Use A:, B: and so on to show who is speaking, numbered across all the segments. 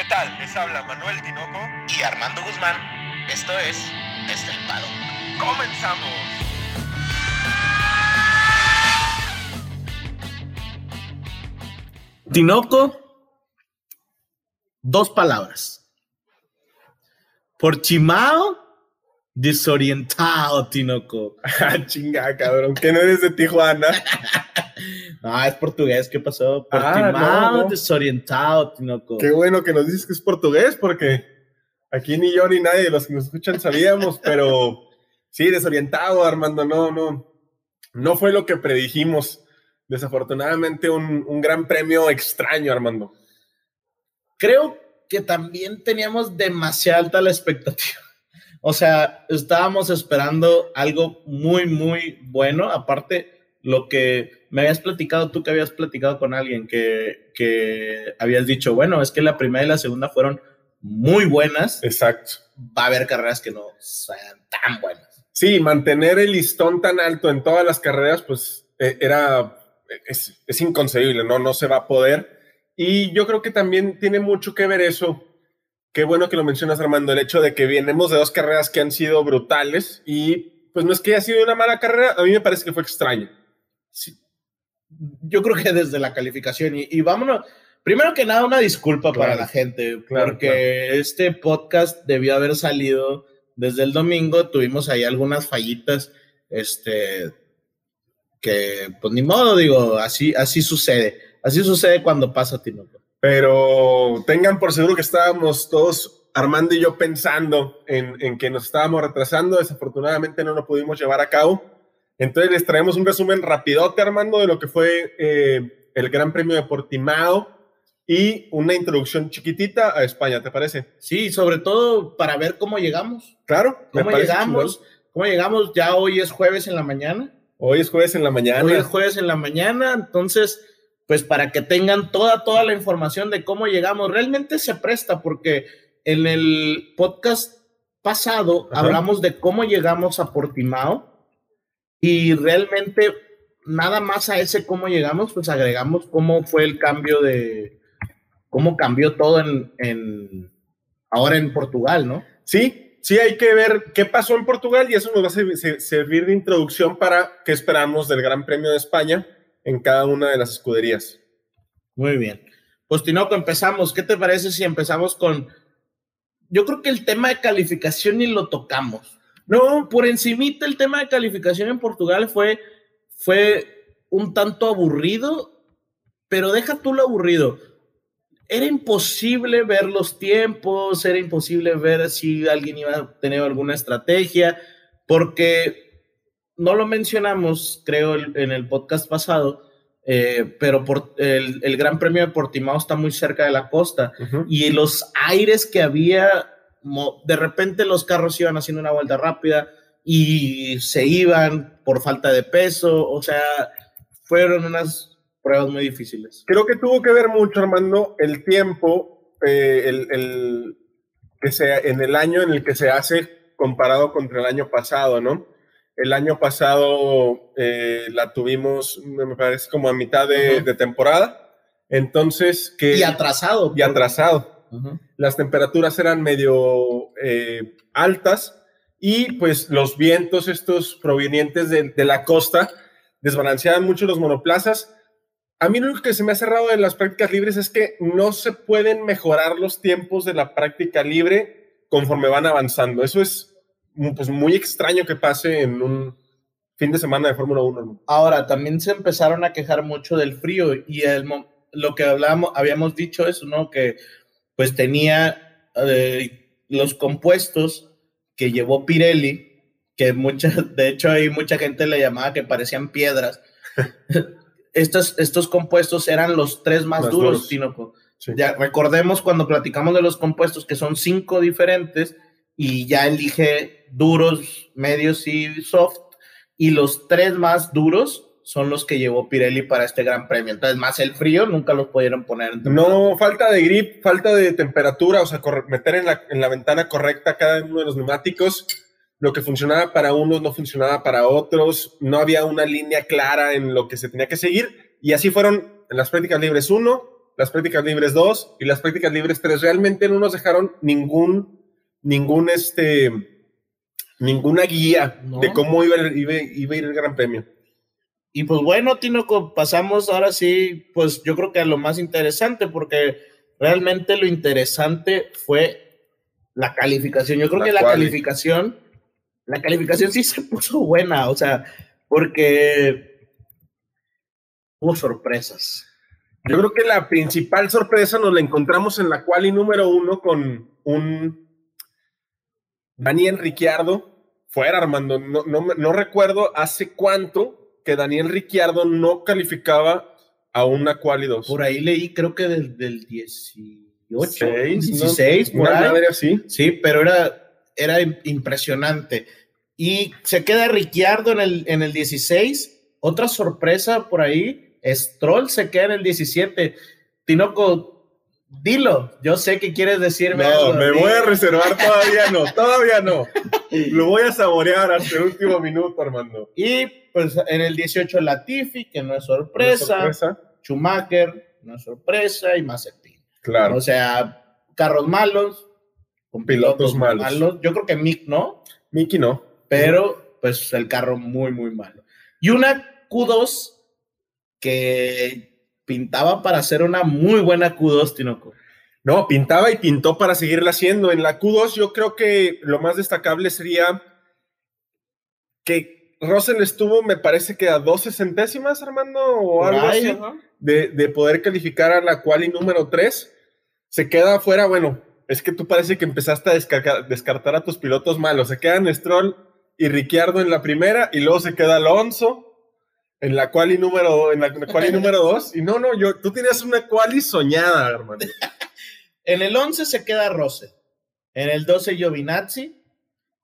A: ¿Qué tal? Les habla Manuel Tinoco
B: y Armando Guzmán. Esto es Estelpado.
A: ¡Comenzamos!
C: Tinoco, dos palabras. Por Chimao, desorientado, Tinoco.
D: Ah, chinga, cabrón, que no eres de Tijuana.
C: Ah, es portugués, ¿qué pasó? Por
D: Ah, no.
C: desorientado, Tinoco.
D: Qué bueno que nos dices que es portugués, porque aquí ni yo ni nadie de los que nos escuchan sabíamos, pero sí, desorientado, Armando, no, no, no fue lo que predijimos. Desafortunadamente, un, un gran premio extraño, Armando.
C: Creo que también teníamos demasiado alta la expectativa. O sea, estábamos esperando algo muy, muy bueno. Aparte, lo que me habías platicado, tú que habías platicado con alguien, que, que habías dicho, bueno, es que la primera y la segunda fueron muy buenas.
D: Exacto.
C: Va a haber carreras que no sean tan buenas.
D: Sí, mantener el listón tan alto en todas las carreras, pues eh, era, es, es inconcebible, ¿no? No se va a poder. Y yo creo que también tiene mucho que ver eso. Qué bueno que lo mencionas, Armando, el hecho de que vienemos de dos carreras que han sido brutales y pues no es que haya sido una mala carrera, a mí me parece que fue extraño.
C: Sí. Yo creo que desde la calificación, y, y vámonos, primero que nada, una disculpa para la gente,
D: Claro,
C: porque este podcast debió haber salido desde el domingo, tuvimos ahí algunas fallitas, este, que pues ni modo, digo, así, así sucede, así sucede cuando pasa Tinoco.
D: Pero tengan por seguro que estábamos todos, Armando y yo, pensando en, en que nos estábamos retrasando. Desafortunadamente no lo pudimos llevar a cabo. Entonces les traemos un resumen rapidote, Armando, de lo que fue eh, el Gran Premio de Portimao y una introducción chiquitita a España, ¿te parece?
C: Sí, sobre todo para ver cómo llegamos,
D: Claro.
C: cómo llegamos,
D: chingón.
C: cómo llegamos, ya hoy es jueves en la mañana.
D: Hoy es jueves en la mañana.
C: Hoy es jueves en la mañana, entonces, pues para que tengan toda, toda la información de cómo llegamos, realmente se presta porque en el podcast pasado
D: Ajá.
C: hablamos de cómo llegamos a Portimao y realmente nada más a ese cómo llegamos, pues agregamos cómo fue el cambio de, cómo cambió todo en, en ahora en Portugal, ¿no?
D: Sí, sí, hay que ver qué pasó en Portugal y eso nos va a ser- ser- servir de introducción para qué esperamos del Gran Premio de España en cada una de las escuderías.
C: Muy bien. Pues Tinoco, empezamos. ¿Qué te parece si empezamos con... Yo creo que el tema de calificación ni lo tocamos. No, por encimita el tema de calificación en Portugal fue, fue un tanto aburrido, pero deja tú lo aburrido. Era imposible ver los tiempos, era imposible ver si alguien iba a tener alguna estrategia, porque no lo mencionamos, creo, en el podcast pasado, eh, pero por, el, el Gran Premio de Portimao está muy cerca de la costa y los aires que había, de repente los carros iban haciendo una vuelta rápida y se iban por falta de peso, o sea, fueron unas pruebas muy difíciles.
D: Creo que tuvo que ver mucho, Armando, el tiempo, eh, el, el- que sea en el año en el que se hace comparado contra el año pasado, ¿no? El año pasado eh, la tuvimos, me parece, como a mitad de, de temporada. Entonces, que...
C: Y atrasado.
D: y atrasado. Las temperaturas eran medio eh, altas y pues los vientos estos provenientes de, de la costa desbalanceaban mucho los monoplazas. A mí lo único que se me ha cerrado de las prácticas libres es que no se pueden mejorar los tiempos de la práctica libre conforme van avanzando. Eso es mm, pues, muy extraño que pase en un fin de semana de Fórmula 1.
C: Ahora, también se empezaron a quejar mucho del frío y el, lo que hablábamos, habíamos dicho eso, ¿no? Que pues tenía eh, los compuestos que llevó Pirelli, que mucha, de hecho hay mucha gente le llamaba que parecían piedras. estos, estos compuestos eran los tres más,
D: Más
C: duros,
D: duros.
C: Tinoco.
D: Sí.
C: Ya recordemos cuando platicamos de los compuestos que son cinco diferentes y ya elige duros, medios y soft y los tres más duros son los que llevó Pirelli para este gran premio. Entonces, más el frío, nunca los pudieron poner en
D: No, falta de grip, falta de temperatura, o sea, meter en la, en la ventana correcta cada uno de los neumáticos. Lo que funcionaba para unos no funcionaba para otros. No había una línea clara en lo que se tenía que seguir. Y así fueron en las prácticas libres 1, las prácticas libres 2 y las prácticas libres 3. Realmente no nos dejaron ningún, ningún este, ninguna guía
C: No.
D: de cómo iba, iba, iba a ir el Gran Premio.
C: Y pues bueno, Tinoco, pasamos ahora sí, pues yo creo que a lo más interesante, porque realmente lo interesante fue la calificación. Yo creo
D: La
C: que la calificación, la calificación sí se puso buena, o sea, porque hubo sorpresas.
D: Yo creo que la principal sorpresa nos la encontramos en la quali número uno con un Daniel Ricciardo fuera, Armando. No, no, no recuerdo hace cuánto que Daniel Ricciardo no calificaba a una quali 2.
C: Por ahí leí, creo que del, del 18,
D: Seis, ¿no?
C: 16, por ahí.
D: madre así.
C: Sí, pero era, era im- impresionante. Y se queda Ricciardo en el, en el 16. Otra sorpresa por ahí, Stroll se queda en el 17. Tinoco, dilo. Yo sé que quieres decirme
D: No,
C: algo.
D: me voy a reservar todavía no, todavía no. Lo voy a saborear hasta el último minuto, Armando.
C: Y pues en el 18 Latifi, que no es sorpresa.
D: sorpresa,
C: Schumacher, no es sorpresa. Y Mazepin.
D: Claro.
C: O sea, carros malos. Con
D: Pilotos malos.
C: Yo creo que Mick no.
D: Miki no.
C: pero pues el carro muy, muy malo. Y una Q2 que pintaba para ser una muy buena Q2, Tinoco.
D: No, pintaba y pintó para seguirla haciendo. En la Q2 yo creo que lo más destacable sería que Russell estuvo, me parece que a 12 centésimas, Armando, o algo así, de, de poder calificar a la quali número 3. Se queda afuera, bueno, es que tú parece que empezaste a descargar- descartar a tus pilotos malos. Se quedan Stroll y Ricciardo en la primera y luego se queda Alonso en la quali número en la quali número 2 y no, no, yo tú tenías una quali soñada, hermano.
C: En el 11 se queda Rose. En el 12 Giovinazzi.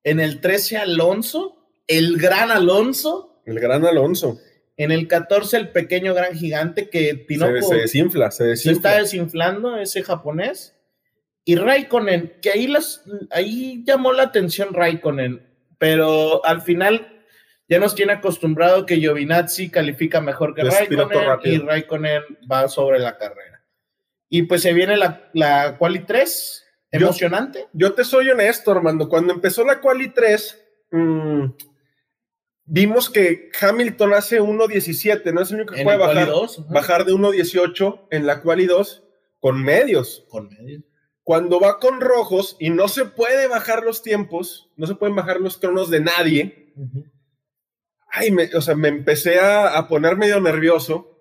C: En el 13 Alonso. El gran Alonso.
D: El gran Alonso.
C: En el 14 el pequeño gran gigante que
D: Se,
C: Tinoco
D: se desinfla, se
C: se
D: desinfla.
C: está desinflando ese japonés. Y Raikkonen, que ahí, las, ahí llamó la atención Raikkonen, pero al final ya nos tiene acostumbrado que Giovinazzi califica mejor que Raikkonen y Raikkonen va sobre la carrera. Y pues se viene la, la Quali 3,
D: Yo-
C: emocionante.
D: Yo te soy honesto, Armando. Cuando empezó la Quali 3, mm, vimos que Hamilton hace 1.17, no es el único que
C: En
D: puede bajar,
C: 2, ajá,
D: bajar de 1.18 en la Quali 2 con medios.
C: con medio.
D: Cuando va con rojos y no se puede bajar los tiempos, no se pueden bajar los cronos de nadie. Ay, me- o sea, me empecé a, a poner medio nervioso.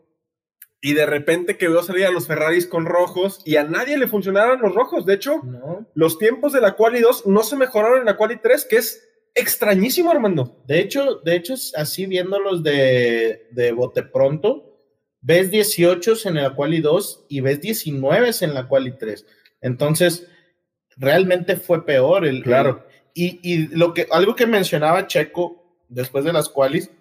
D: Y de repente que veo salir a los Ferraris con rojos y a nadie le funcionaron los rojos. De hecho,
C: No.
D: los tiempos de la Quali 2 no se mejoraron en la Quali 3, que es extrañísimo, Armando.
C: De hecho, de hecho, es así viéndolos de, de bote pronto, ves 18 en la quali 2 y ves 19 en la quali 3. Entonces, realmente fue peor. El,
D: Claro.
C: el- y, y lo que, algo que mencionaba Checo después de las qualis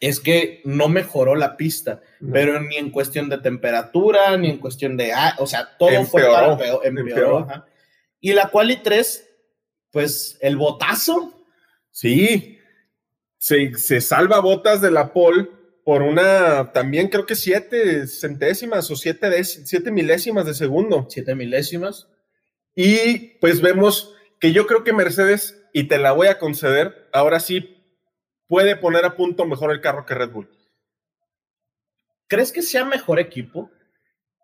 C: es que no mejoró la pista, pero ni en cuestión de temperatura, ni en cuestión de, ah, o sea, todo fue para peor, empeoró,
D: empeoró.
C: ajá. Y la quali 3, pues el botazo,
D: Sí, se, se salva botas de la pole por una, también creo que siete centésimas o siete, siete milésimas de segundo.
C: siete milésimas.
D: Y pues vemos que yo creo que Mercedes, y te la voy a conceder, ahora sí puede poner a punto mejor el carro que Red Bull.
C: ¿Crees que sea mejor equipo?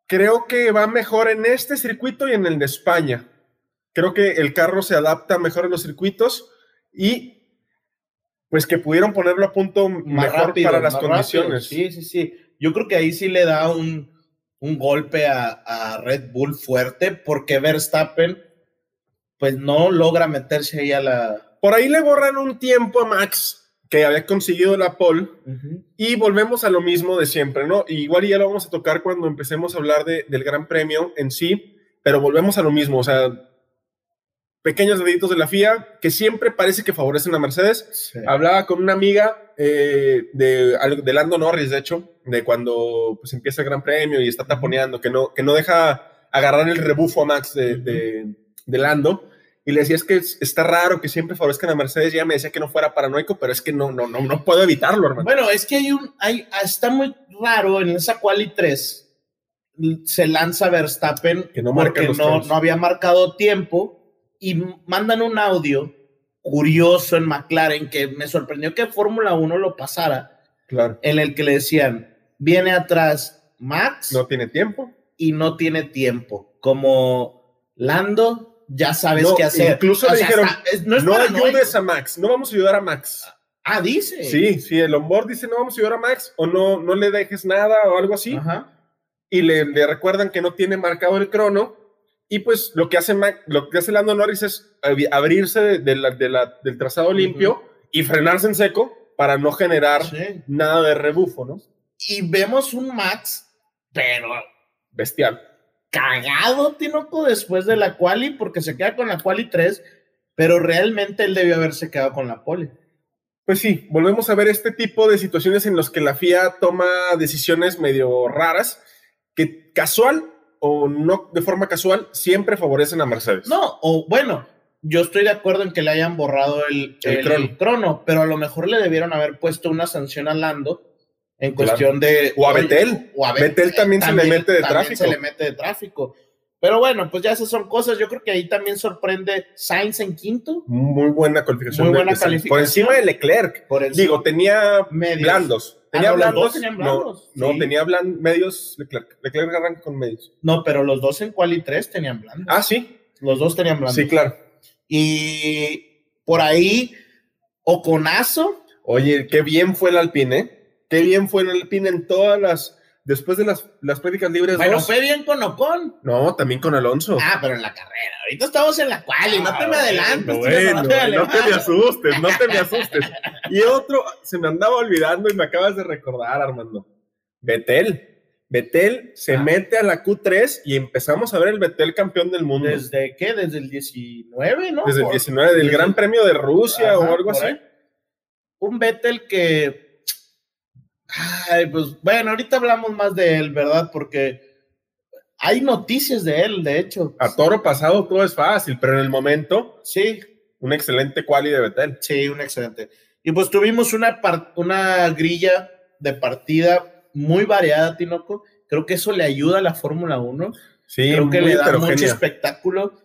D: Creo que va mejor en este circuito y en el de España. Creo que el carro se adapta mejor en los circuitos y pues que pudieron ponerlo a punto mejor para las
C: más
D: condiciones.
C: rápido. Sí, sí, sí. Yo creo que ahí sí le da un, un golpe a, a Red Bull fuerte porque Verstappen pues no logra meterse ahí a la...
D: Por ahí le borran un tiempo a Max que había conseguido la pole y volvemos a lo mismo de siempre, ¿no? Igual y ya lo vamos a tocar cuando empecemos a hablar de- del Gran Premio en sí, pero volvemos a lo mismo, o sea, pequeños deditos de la FIA que siempre parece que favorecen a Mercedes.
C: Sí.
D: Hablaba con una amiga eh, de, de Lando Norris, de hecho, de cuando pues, empieza el Gran Premio y está taponeando, que no, que no deja agarrar el rebufo a Max de, de- de Lando. Y le decía, es que es- está raro que siempre favorezcan a Mercedes. Y ella me decía que no fuera paranoico, pero es que no, no, no, no puedo evitarlo, hermano.
C: Bueno, es que hay un... Hay, está muy raro en esa quali 3 se lanza Verstappen
D: Que no marca
C: porque no, no había marcado tiempo y mandan un audio curioso en McLaren que me sorprendió que Fórmula 1 lo pasara,
D: Claro.
C: en el que le decían, viene atrás Max
D: No tiene tiempo.
C: y no tiene tiempo. Como Lando, ya sabes
D: No,
C: qué hacer.
D: incluso le dijeron,
C: está- es- no es
D: No ayudes a Max. No vamos a ayudar a Max.
C: Ah, dice.
D: Sí, sí, el onboard dice no vamos a ayudar a Max o no, no le dejes nada o algo así.
C: Ajá.
D: Y le, le recuerdan que no tiene marcado el crono. Y pues lo que hace, Mac- lo que hace Lando Norris es abri- abrirse de- de la- de la- del trazado limpio y frenarse en seco para no generar
C: Sí.
D: nada de rebufo, ¿no?
C: Y vemos un Max, pero
D: Bestial.
C: Cagado, Tinoco, después de la quali, porque se queda con la quali 3, pero realmente él debió haberse quedado con la pole.
D: Pues sí, volvemos a ver este tipo de situaciones en los que la FIA toma decisiones medio raras que casual o no de forma casual siempre favorecen a Mercedes.
C: No, o bueno, yo estoy de acuerdo en que le hayan borrado el,
D: El
C: el
D: crono.
C: crono. pero a lo mejor le debieron haber puesto una sanción a Lando en cuestión de...
D: O a Vettel.
C: O a
D: Vettel también se le mete de tráfico.
C: se le mete de tráfico. Pero bueno, pues ya esas son cosas. Yo creo que ahí también sorprende Sainz en quinto.
D: Muy buena calificación.
C: Muy buena
D: de Sainz. Por
C: calificación.
D: encima de Leclerc.
C: Por el
D: Digo, tenía
C: medios.
D: blandos.
C: Ah,
D: Tenía
C: no, los
D: blandos.
C: dos tenían blandos,
D: No, no, tenía blan- medios. Leclerc. Leclerc arranca con medios.
C: No, pero los dos en quali 3 tenían blandos.
D: Ah, sí.
C: Los dos tenían blandos.
D: Sí, claro.
C: Y por ahí, Oconazo,
D: Oye, qué bien fue el Alpine, ¿eh? Qué bien fue el Alpine en todas las. Después de las, las prácticas libres.
C: bueno,
D: dos.
C: fue bien con Ocon.
D: No, también con Alonso.
C: Ah, pero en la carrera. Ahorita estamos en la quali, no te me adelantes.
D: Bueno,
C: no te
D: no te me asustes, no te me asustes. Y otro, se me andaba olvidando y me acabas de recordar, Armando. Betel. Betel se
C: Ah.
D: mete a la Q3 y empezamos a ver el Betel campeón del mundo. Desde,
C: ¿Desde qué? Desde el 19, ¿no?
D: el
C: Por-
D: 19 del
C: desde-
D: Gran Premio de Rusia
C: Ajá,
D: o algo así.
C: ahí. Un Vettel que. Ay, pues bueno, ahorita hablamos más de él, ¿verdad? Porque hay noticias de él, de hecho.
D: A toro pasado todo es fácil, pero en el momento,
C: Sí,
D: un excelente quali de Betel.
C: sí, un excelente. Y pues tuvimos una, una grilla de partida muy variada, Tinoco. Creo que eso le ayuda a la Fórmula 1.
D: Sí,
C: creo que le da mucho espectáculo.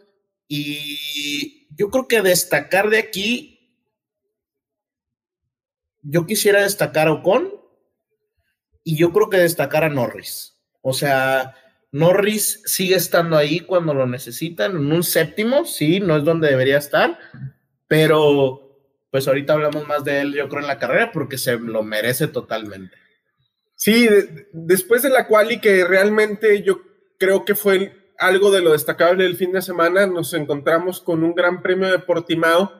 C: Y yo creo que destacar de aquí, yo quisiera destacar a Ocon y yo creo que destacar a Norris. O sea, Norris sigue estando ahí cuando lo necesitan, en un séptimo, sí, no es donde debería estar, pero pues ahorita hablamos más de él, yo creo, en la carrera, porque se lo merece totalmente.
D: Sí, de- después de la quali que realmente yo creo que fue el- algo de lo destacable del fin de semana, nos encontramos con un gran premio de Portimao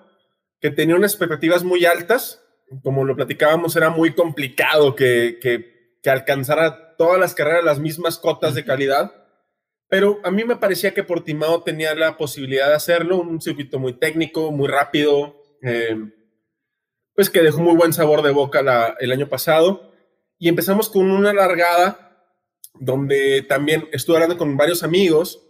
D: que tenía unas expectativas muy altas. Como lo platicábamos, era muy complicado que, que, que alcanzara todas las carreras las mismas cotas de calidad. Pero a mí me parecía que Portimao tenía la posibilidad de hacerlo, un circuito muy técnico, muy rápido, eh, pues que dejó muy buen sabor de boca la- el año pasado. Y empezamos con una largada donde también estuve hablando con varios amigos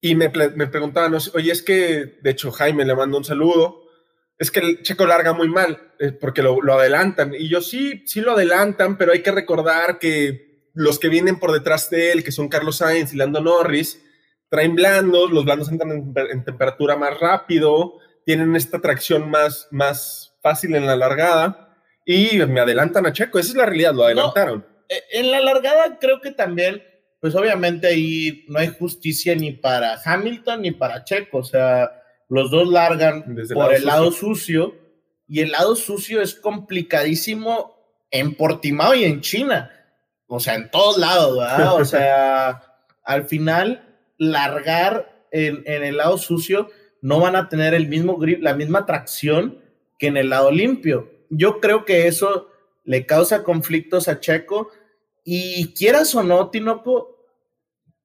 D: y me, me preguntaban, oye, es que, de hecho, Jaime le mando un saludo, es que el checo larga muy mal eh, porque lo, lo adelantan. Y yo sí, sí lo adelantan, pero hay que recordar que los que vienen por detrás de él, que son Carlos Sainz y Lando Norris, traen blandos, los blandos entran en, en temperatura más rápido, tienen esta tracción más, más fácil en la largada y me adelantan a Checo. Esa es la realidad, lo adelantaron.
C: Eh, En la largada creo que también, pues obviamente ahí no hay justicia ni para Hamilton ni para Checo, o sea, los dos largan
D: Desde el
C: por
D: lado
C: el lado sucio y el lado sucio es complicadísimo en Portimao y en China, o sea, en todos lados, ¿verdad? O sea, al final largar en, en el lado sucio no van a tener el mismo grip, la misma tracción que en el lado limpio. Yo creo que eso le causa conflictos a Checo y quieras o no, Tinoco,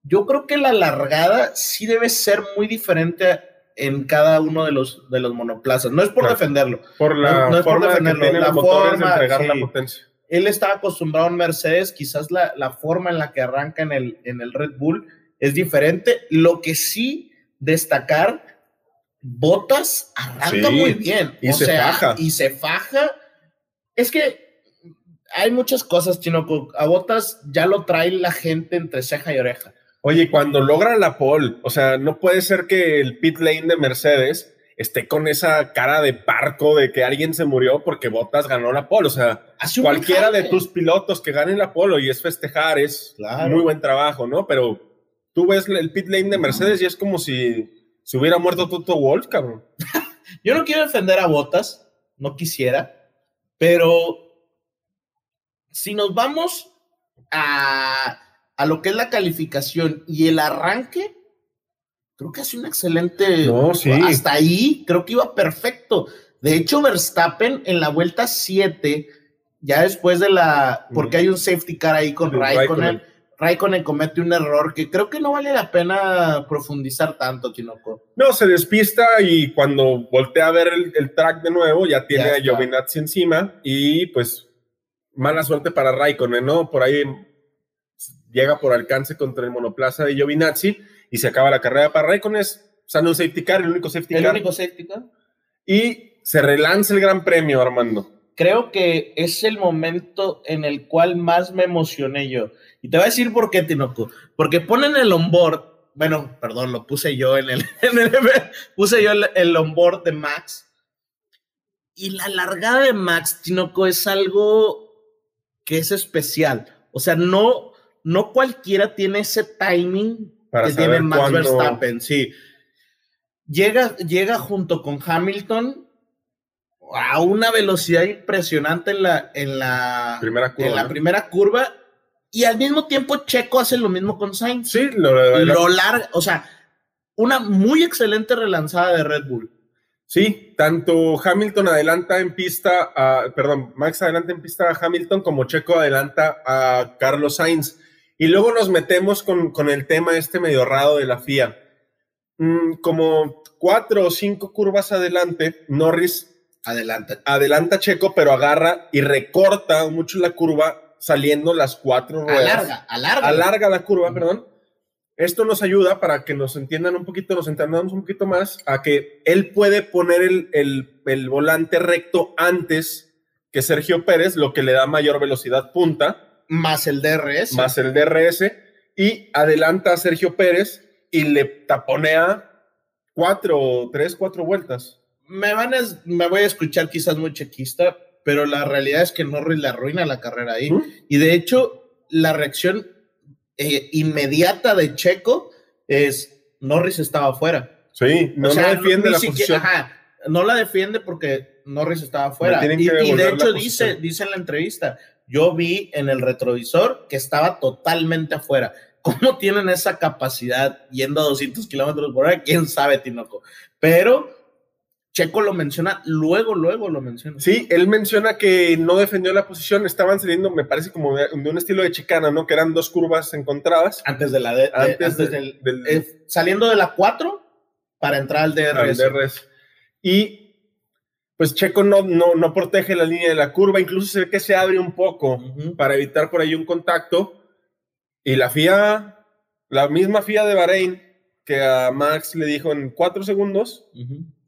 C: yo creo que la largada sí debe ser muy diferente en cada uno de los, de los monoplazas. No es por
D: Claro.
C: defenderlo.
D: Por la
C: No- no es por
D: forma que
C: defenderlo,
D: tienen
C: la
D: los motores
C: forma,
D: de entregar
C: sí.
D: la potencia.
C: Él estaba acostumbrado en Mercedes, quizás la, la forma en la que arranca en el, en el Red Bull es diferente. Lo que sí destacar, Botas arranca
D: Sí,
C: muy bien.
D: y
C: o
D: se
C: sea,
D: faja.
C: Y se faja. Es que hay muchas cosas, Chinoco. A Botas ya lo trae la gente entre ceja y oreja.
D: Oye, cuando logra la pole, o sea, no puede ser que el pit lane de Mercedes esté con esa cara de parco de que alguien se murió porque Botas ganó la pole. O sea, cualquiera de tus pilotos que ganen la pole y es festejar, es
C: Claro.
D: muy buen trabajo, ¿no? Pero tú ves el pit lane de Mercedes y es como si se hubiera muerto Toto Wolf, cabrón.
C: Yo no quiero defender a Botas, no quisiera, pero si nos vamos a, a lo que es la calificación y el arranque, creo que hace un excelente.
D: No, sí.
C: Hasta ahí creo que iba perfecto. De hecho, Verstappen en la vuelta 7, ya después de la. Porque hay un safety car ahí con Raikkonen.
D: Raikkonen.
C: Comete un error que creo que no vale la pena profundizar tanto, Tinoco.
D: No, se despista y cuando voltea a ver el, el track de nuevo, ya tiene
C: Ya
D: a. Giovinazzi encima y pues mala suerte para Raikkonen, ¿no? Por ahí llega por alcance contra el monoplaza de Giovinazzi y se acaba la carrera para Raikkonen. Sale un safety car, el único safety
C: El
D: car,
C: único safety car.
D: y se relanza el Gran Premio, Armando.
C: creo que es el momento en el cual más me emocioné yo. Y te voy a decir por qué, Tinoco. Porque ponen el onboard, bueno, perdón, lo puse yo en el, en el puse yo el, el onboard de Max. Y la largada de Max, Tinoco, es algo que es especial. O sea, no, no cualquiera tiene ese timing
D: Para
C: que tiene Max
D: cuándo-
C: Verstappen, sí. Llega, llega junto con Hamilton a una velocidad impresionante en la, en la,
D: Primera curva.
C: en la
D: ¿no?
C: primera curva y al mismo tiempo Checo hace lo mismo con Sainz.
D: Sí, lo,
C: Lo larga, o sea, una muy excelente relanzada de Red Bull.
D: Sí, tanto Hamilton adelanta en pista, a, perdón, Max adelanta en pista a Hamilton como Checo adelanta a Carlos Sainz. Y luego nos metemos con, con el tema este medio raro de la FIA. Mm, como cuatro o cinco curvas adelante, Norris adelanta a Checo, pero agarra y recorta mucho la curva saliendo las cuatro ruedas
C: Alarga, alarga.
D: alarga la curva, perdón. Esto nos ayuda para que nos entiendan un poquito, nos entendamos un poquito más, a que él puede poner el, el- el volante recto antes que Sergio Pérez, lo que le da mayor velocidad punta,
C: Más el DRS.
D: más el DRS, y adelanta a Sergio Pérez y le taponea cuatro, tres, cuatro vueltas.
C: me van a, me voy a escuchar quizás muy chequista, pero la realidad es que Norris le arruina la carrera ahí.
D: ¿Mm?
C: Y de hecho, la reacción eh, inmediata de Checo es Norris estaba afuera.
D: Sí, no,
C: O sea,
D: no defiende
C: ni
D: la
C: siquiera-
D: posición.
C: ajá, no la defiende porque Norris estaba afuera.
D: tienen
C: Y, y de hecho dice, dice en la entrevista, yo vi en el retrovisor que estaba totalmente afuera. ¿Cómo tienen esa capacidad yendo a 200 kilómetros por hora? ¿Quién sabe, Tinoco? Pero Checo lo menciona, luego, luego lo menciona.
D: Sí, él menciona que no defendió la posición, estaban saliendo, me parece como de, de un estilo de chicana, ¿no? Que eran dos curvas encontradas.
C: Antes de la de, de-
D: Antes de-
C: del,
D: del-
C: eh, saliendo de la 4 para entrar al
D: al
C: DRS.
D: DRS. Y pues Checo no, no, no protege la línea de la curva, incluso se ve que se abre un poco para evitar por ahí un contacto. Y la FIA, la misma FIA de Bahrein, que a Max le dijo en cuatro segundos.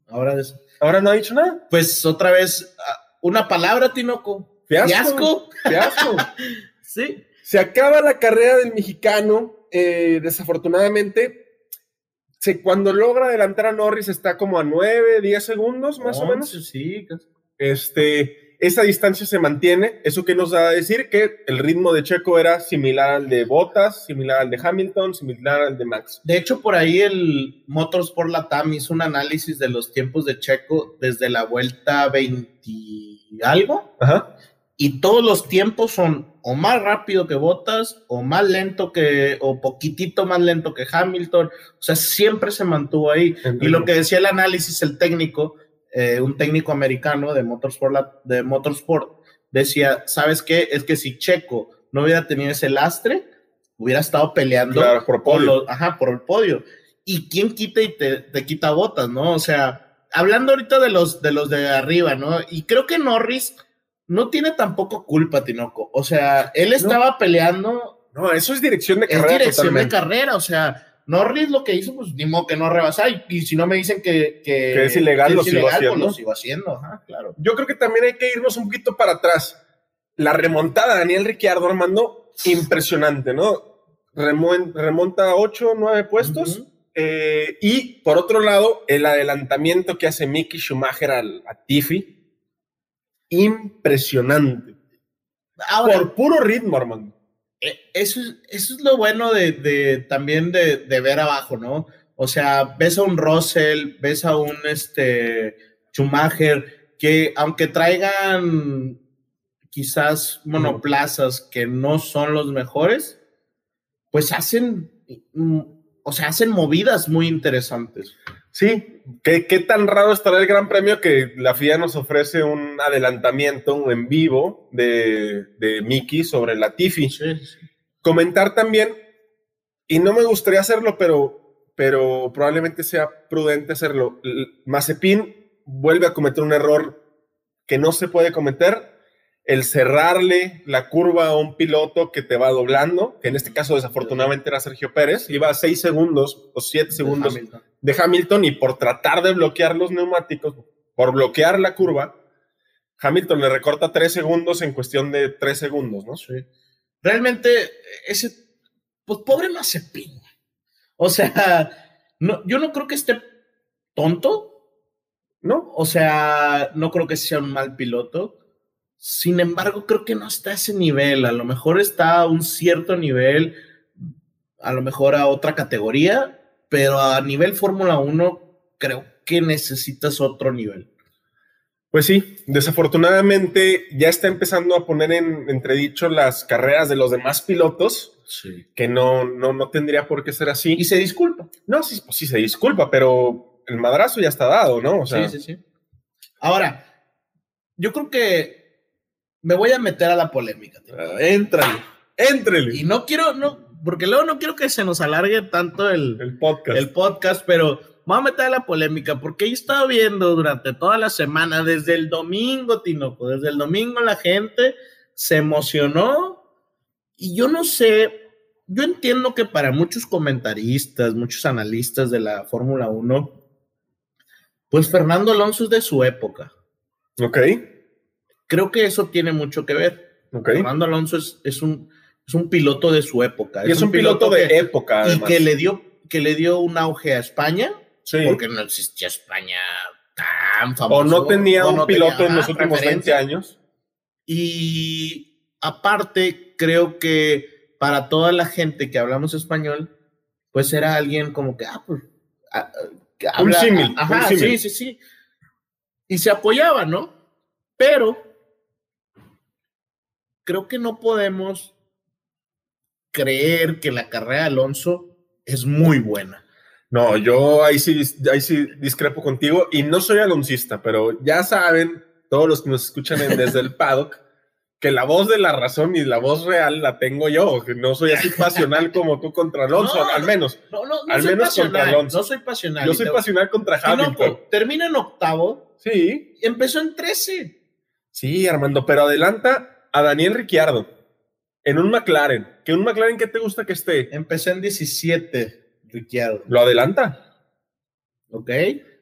C: Ahora es,
D: ahora no ha dicho nada.
C: pues otra vez, ah, una palabra, Tinoco.
D: Fiasco.
C: Fiasco.
D: Fiasco.
C: Sí.
D: Se acaba la carrera del mexicano, eh, desafortunadamente. Cuando logra adelantar a Norris está como a 9, 10 segundos más o menos.
C: Sí, casi.
D: Este, esa distancia se mantiene. ¿Eso que nos da a decir? Que el ritmo de Checo era similar al de Bottas, similar al de Hamilton, similar al de Max.
C: De hecho, por ahí el Motorsport Latam hizo un análisis de los tiempos de Checo desde la vuelta 20 y algo,
D: Ajá.
C: Y todos los tiempos son o más rápido que Bottas, o más lento que, o poquitito más lento que Hamilton, o sea, siempre se mantuvo ahí. Y lo que decía el análisis, el técnico, eh, un técnico americano de Motorsport, de Motorsport, decía, ¿sabes qué? Es que si Checo no hubiera tenido ese lastre, hubiera estado peleando
D: Claro, por
C: los- ajá, por el podio. ¿Y quién quita y te, te quita botas, no? O sea, hablando ahorita de los, de los de arriba, ¿no? Y creo que Norris no tiene tampoco culpa, Tinoco. O sea, él estaba peleando
D: No, eso es dirección de
C: es
D: carrera.
C: dirección
D: totalmente.
C: de carrera, o sea, Norris lo que hizo, pues ni modo que no rebasar. Y, y si no me dicen que, que,
D: Que es ilegal, lo sigo
C: pues,
D: haciendo.
C: lo sigo haciendo, ajá, claro.
D: Yo creo que también hay que irnos un poquito para atrás. la remontada de Daniel Ricciardo, Armando, impresionante, ¿no? Remon- remonta 8, 9 puestos. Eh, y por otro lado, el adelantamiento que hace Mickey Schumacher al, a Tiffy, impresionante.
C: Ahora,
D: por puro ritmo, Armando.
C: eh, eso, es, eso es lo bueno de, de- también de, de ver abajo, ¿no? O sea, ves a un Russell, ves a un este, Schumacher, que aunque traigan quizás monoplazas que no son los mejores, pues hacen, mm, o sea, hacen movidas muy interesantes.
D: Sí, ¿Qué, qué tan raro estará el Gran Premio que la FIA nos ofrece un adelantamiento en vivo de, de Mickey sobre la Tiffy? Comentar también, y no me gustaría hacerlo, pero, pero probablemente sea prudente hacerlo. Mazepin vuelve a cometer un error que no se puede cometer, el cerrarle la curva a un piloto que te va doblando, que en este caso desafortunadamente era Sergio Pérez, iba a 6 segundos o 7 segundos
C: Hamilton.
D: de Hamilton y por tratar de bloquear los neumáticos, por bloquear la curva, Hamilton le recorta 3 segundos en cuestión de 3 segundos, ¿no?
C: Sí. Realmente, ese, pues pobre Mazepin. O sea, no, yo no creo que esté tonto,
D: ¿No?
C: o sea, no creo que sea un mal piloto. Sin embargo, creo que no está a ese nivel. A lo mejor está a un cierto nivel, a lo mejor a otra categoría, pero a nivel Fórmula 1 creo que necesitas otro nivel.
D: Pues sí, desafortunadamente ya está empezando a poner en entredicho las carreras de los demás pilotos,
C: Sí.
D: que no, no, no tendría por qué ser así.
C: Y se disculpa.
D: No, sí, pues sí se disculpa, pero el madrazo ya está dado, ¿no? O sea,
C: sí, sí, sí. Ahora, yo creo que me voy a meter a la polémica.
D: ah, éntrale, éntrele.
C: Y no quiero, no, porque luego no quiero que se nos alargue tanto el,
D: El podcast.
C: el podcast, pero vamos a meter a la polémica, porque he estado viendo durante toda la semana, desde el domingo, Tinoco, desde el domingo la gente se emocionó y yo no sé, yo entiendo que para muchos comentaristas, muchos analistas de la Fórmula 1, pues Fernando Alonso es de su época.
D: Ok,
C: Creo que eso tiene mucho que ver.
D: ok.
C: Fernando Alonso es, es un, es un piloto de su época.
D: Y es un piloto de
C: que-
D: época,
C: y
D: además.
C: que le dio que le dio un auge a España
D: Sí.
C: porque no existía España tan famoso
D: O no tenía
C: o
D: un
C: no
D: piloto
C: tenía,
D: en los últimos 20
C: referencia.
D: años.
C: y aparte creo que para toda la gente que hablamos español pues era alguien como que ah pues ah, ah, que
D: Un
C: habla-
D: símil,
C: ajá
D: un
C: sí sí sí y se apoyaba no pero creo que no podemos creer que la carrera de Alonso es muy buena.
D: No, yo ahí sí, ahí sí discrepo contigo y no soy aloncista, pero ya saben todos los que nos escuchan desde el paddock que la voz de la razón y la voz real la tengo yo, que no soy así pasional como tú contra Alonso,
C: No,
D: al
C: no,
D: menos.
C: No, no, no
D: Al menos
C: pasional,
D: contra Alonso.
C: No soy pasional.
D: Yo soy pasional contra Hamilton.
C: Termina en octavo
D: Sí,
C: empezó en 13.
D: sí, Armando, pero adelanta a Daniel Ricciardo en un McLaren. ¿Que un McLaren que te gusta que esté?
C: Empezó en 17, Ricciardo.
D: Lo adelanta.
C: ¿Ok?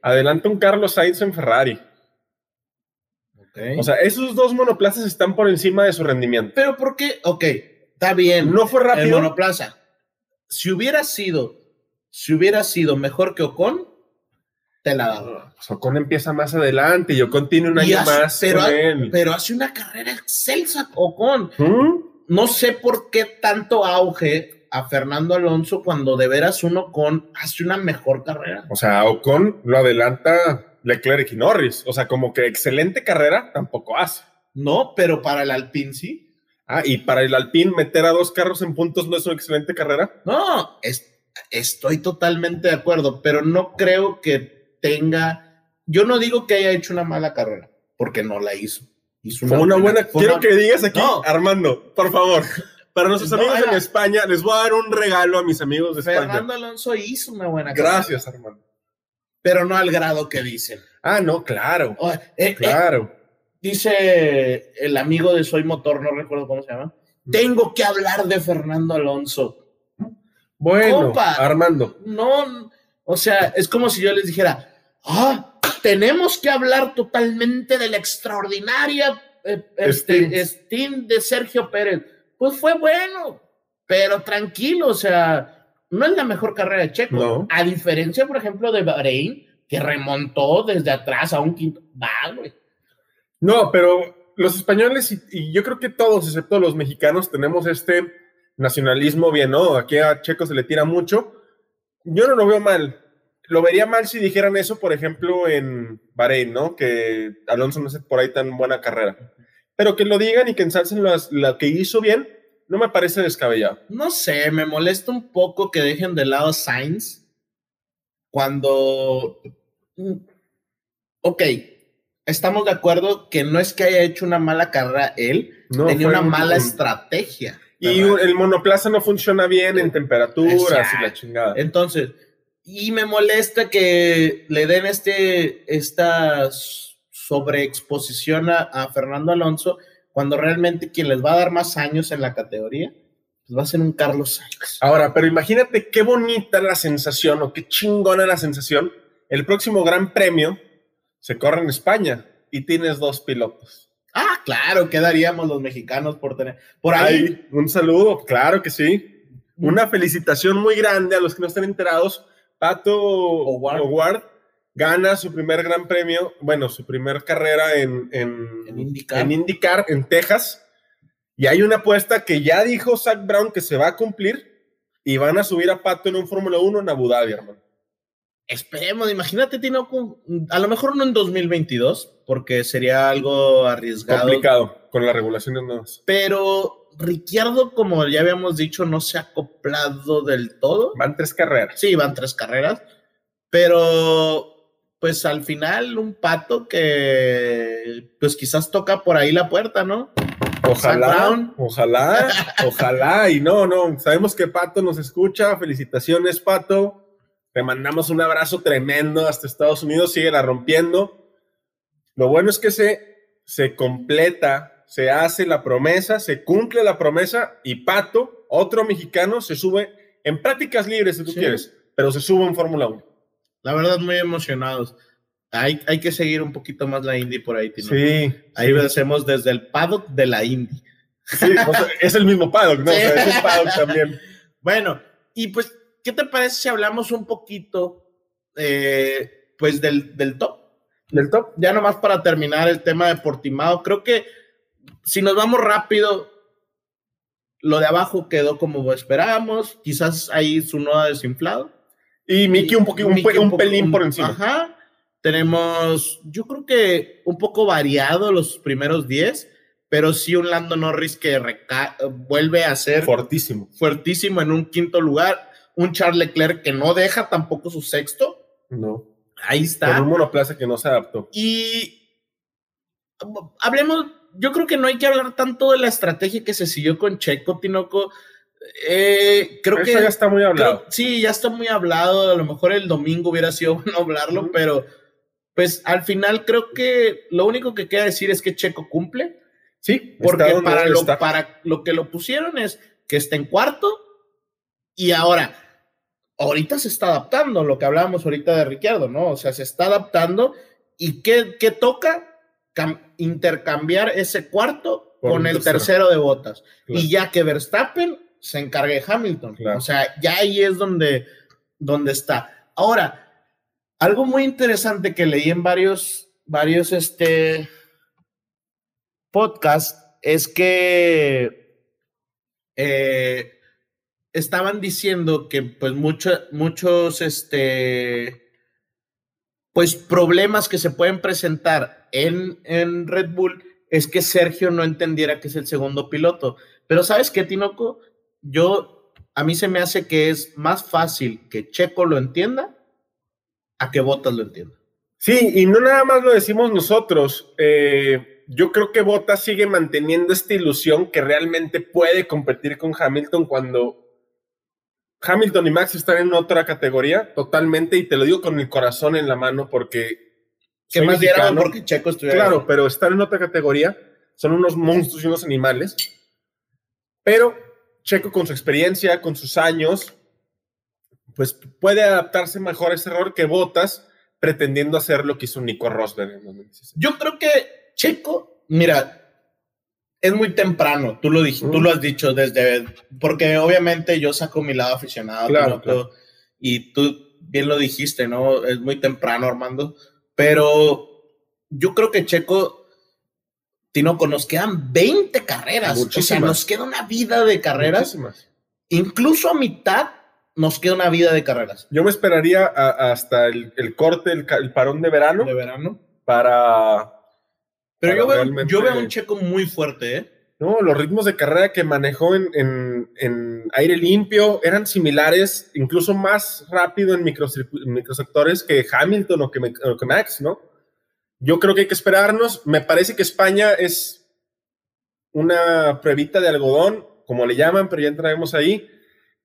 D: Adelanta un Carlos Sainz en Ferrari.
C: Ok.
D: O sea, esos dos monoplazas están por encima de su rendimiento.
C: pero ¿por qué? Ok, está bien.
D: No fue
C: el
D: rápido.
C: monoplaza. Si hubiera sido, si hubiera sido mejor que Ocon, te la daba.
D: Pues Ocon empieza más adelante y Ocon tiene un
C: Y
D: año
C: hace-
D: más
C: pero,
D: con él.
C: pero hace una carrera excelsa Ocon.
D: ¿Mm?
C: no sé por qué tanto auge a Fernando Alonso cuando de veras uno con hace una mejor carrera.
D: O sea, Ocon lo adelanta Leclerc y Norris. O sea, como que excelente carrera tampoco hace.
C: No, pero para el Alpine sí.
D: Ah, y para el Alpine meter a dos carros en puntos no es una excelente carrera.
C: No, es- estoy totalmente de acuerdo, pero no creo que tenga. Yo no digo que haya hecho una mala carrera, porque no la hizo. Hizo
D: una buena. Quiero
C: una-
D: que digas aquí,
C: No.
D: Armando, por favor. Para nuestros
C: No,
D: amigos
C: era-
D: en España, les voy a dar un regalo a mis amigos de España.
C: Fernando Alonso hizo una buena carrera.
D: Gracias, Armando.
C: Pero no al grado que dicen.
D: Ah, no, claro.
C: Eh, eh,
D: Claro.
C: dice el amigo de Soy Motor, no recuerdo cómo se llama. Tengo que hablar de Fernando Alonso.
D: Bueno,
C: compa.
D: Armando.
C: No, o sea, es como si yo les dijera, ah, tenemos que hablar totalmente de la extraordinaria eh, este, stint de Sergio Pérez, pues fue bueno, pero tranquilo, o sea, no es la mejor carrera de Checo.
D: No.
C: A diferencia, por ejemplo, de Bahrein, que remontó desde atrás a un quinto. Va, güey.
D: No, pero los españoles y, y yo creo que todos, excepto los mexicanos, tenemos este nacionalismo bien, ¿no? Aquí a Checo se le tira mucho. Yo no lo veo mal. Lo vería mal si dijeran eso, por ejemplo, en Bahrein, ¿no? Que Alonso no hace por ahí tan buena carrera. Pero que lo digan y que ensalcen lo que hizo bien, no me parece descabellado.
C: No sé, me molesta un poco que dejen de lado a Sainz cuando. mm, Ok, estamos de acuerdo que no es que haya hecho una mala carrera él,
D: No,
C: tenía una
D: un-
C: mala estrategia.
D: Y
C: ¿verdad?
D: el monoplaza no funciona bien en temperaturas y la chingada.
C: Entonces, y me molesta que le den este, esta sobreexposición a, a Fernando Alonso cuando realmente quien les va a dar más años en la categoría pues va a ser un Carlos Sainz.
D: Ahora, pero imagínate qué bonita la sensación o qué chingona la sensación. El próximo Gran Premio se corre en España y tienes dos pilotos.
C: Ah, claro, ¿qué daríamos los mexicanos por tener? Por ahí,
D: Ay, un saludo, claro que sí. Una felicitación muy grande a los que no estén enterados. Pato Howard. Gana su primer Gran Premio, bueno, su primer carrera en, en,
C: En IndyCar.
D: en IndyCar, en Texas. Y hay una apuesta que ya dijo Zach Brown que se va a cumplir y van a subir a Pato en un Fórmula 1 en Abu Dhabi, hermano.
C: esperemos, imagínate, Tinoco, a lo mejor no en 2022, porque sería algo arriesgado.
D: Complicado con las regulaciones nuevas.
C: Pero Ricciardo, como ya habíamos dicho, no se ha acoplado del todo.
D: Van tres carreras.
C: Sí, van tres carreras, pero pues al final un pato que pues quizás toca por ahí la puerta, ¿no?
D: Ojalá, ojalá, ojalá. Y no, no, sabemos que Pato nos escucha. Felicitaciones, Pato. Te mandamos un abrazo tremendo hasta Estados Unidos. Sigue la rompiendo. Lo bueno es que se, se completa, se hace la promesa, se cumple la promesa y Pato, otro mexicano, se sube en prácticas libres, si tú
C: Sí.
D: quieres, pero se sube en Fórmula 1.
C: La verdad, muy emocionados. Hay, hay que seguir un poquito más la indie por ahí, Tino.
D: Sí,
C: Ahí lo hacemos desde el paddock de la indie.
D: sí, o sea, es el mismo paddock, ¿no? O sea, es un paddock también.
C: Bueno, y pues, ¿qué te parece si hablamos un poquito, eh, pues, del, del top?
D: Del top.
C: Ya nomás para terminar el tema de Portimao, creo que si nos vamos rápido, lo de abajo quedó como esperábamos, quizás ahí su noda desinflado.
D: Y Mickey un, poquito, un,
C: Mickey
D: pelín por encima.
C: Ajá. Tenemos, yo creo que un poco variado los primeros 10, pero sí un Lando Norris que vuelve a ser
D: Fortísimo.
C: fuertísimo en un quinto lugar, un Charles Leclerc que no deja tampoco su sexto.
D: No.
C: Ahí
D: Con
C: está.
D: un monoplaza que no se adaptó.
C: Y hablemos, yo creo que no hay que hablar tanto de la estrategia que se siguió con Checo, Tinoco. Eh, creo
D: Eso
C: que
D: ya está muy hablado.
C: creo- sí, ya está muy hablado. A lo mejor el domingo hubiera sido bueno hablarlo, pero pues al final creo que lo único que queda decir es que Checo cumple,
D: Sí,
C: porque lo, para lo que lo pusieron es que está en cuarto y ahora, ahorita se está adaptando, lo que hablábamos ahorita de Ricciardo, ¿no? O sea, se está adaptando y ¿qué, qué toca? Cam- intercambiar ese cuarto
D: Por
C: con el
D: tercero.
C: tercero de botas.
D: Claro.
C: Y ya que Verstappen se encargue de Hamilton.
D: Claro.
C: O sea, ya ahí es donde, donde está. Ahora, algo muy interesante que leí en varios, varios este, podcasts es que eh, estaban diciendo que pues mucho- muchos este, pues problemas que se pueden presentar en, en Red Bull es que Sergio no entendiera que es el segundo piloto. Pero ¿sabes qué, Tinoco? Yo, a mí se me hace que es más fácil que Checo lo entienda a que Bottas lo entienda.
D: Sí, y no nada más lo decimos nosotros. eh, yo creo que Bottas sigue manteniendo esta ilusión que realmente puede competir con Hamilton cuando Hamilton y Max están en otra categoría totalmente, y te lo digo con el corazón en la mano porque
C: Que más
D: mexicano.
C: porque Checo estuviera.
D: Claro, pero están en otra categoría. Son unos monstruos y unos animales. Pero Checo con su experiencia, con sus años, pues puede adaptarse mejor a ese error que Botas pretendiendo hacer lo que hizo Nico Rosberg en 2016.
C: Yo creo que Checo, mira, es muy temprano, tú lo, dijiste, tú
D: Mm.
C: lo has dicho desde, porque obviamente yo saco mi lado aficionado,
D: Claro,
C: tú no- y tú bien lo dijiste, ¿no? Es muy temprano, Armando, pero yo creo que Checo, Tinoco, nos quedan 20 carreras, o sea, nos queda una vida de carreras,
D: Muchísimas.
C: incluso a mitad nos queda una vida de carreras.
D: Yo me esperaría a- hasta el, el corte, el, el parón de verano,
C: De verano.
D: para
C: Pero yo veo, yo veo un Checo muy fuerte, ¿eh?
D: No, los ritmos de carrera que manejó en, en- en aire limpio eran similares, incluso más rápido en microsectores que Hamilton o que, o que Max, ¿no? Yo creo que hay que esperarnos. Me parece que España es una pruebita de algodón, como le llaman, pero ya entraremos ahí.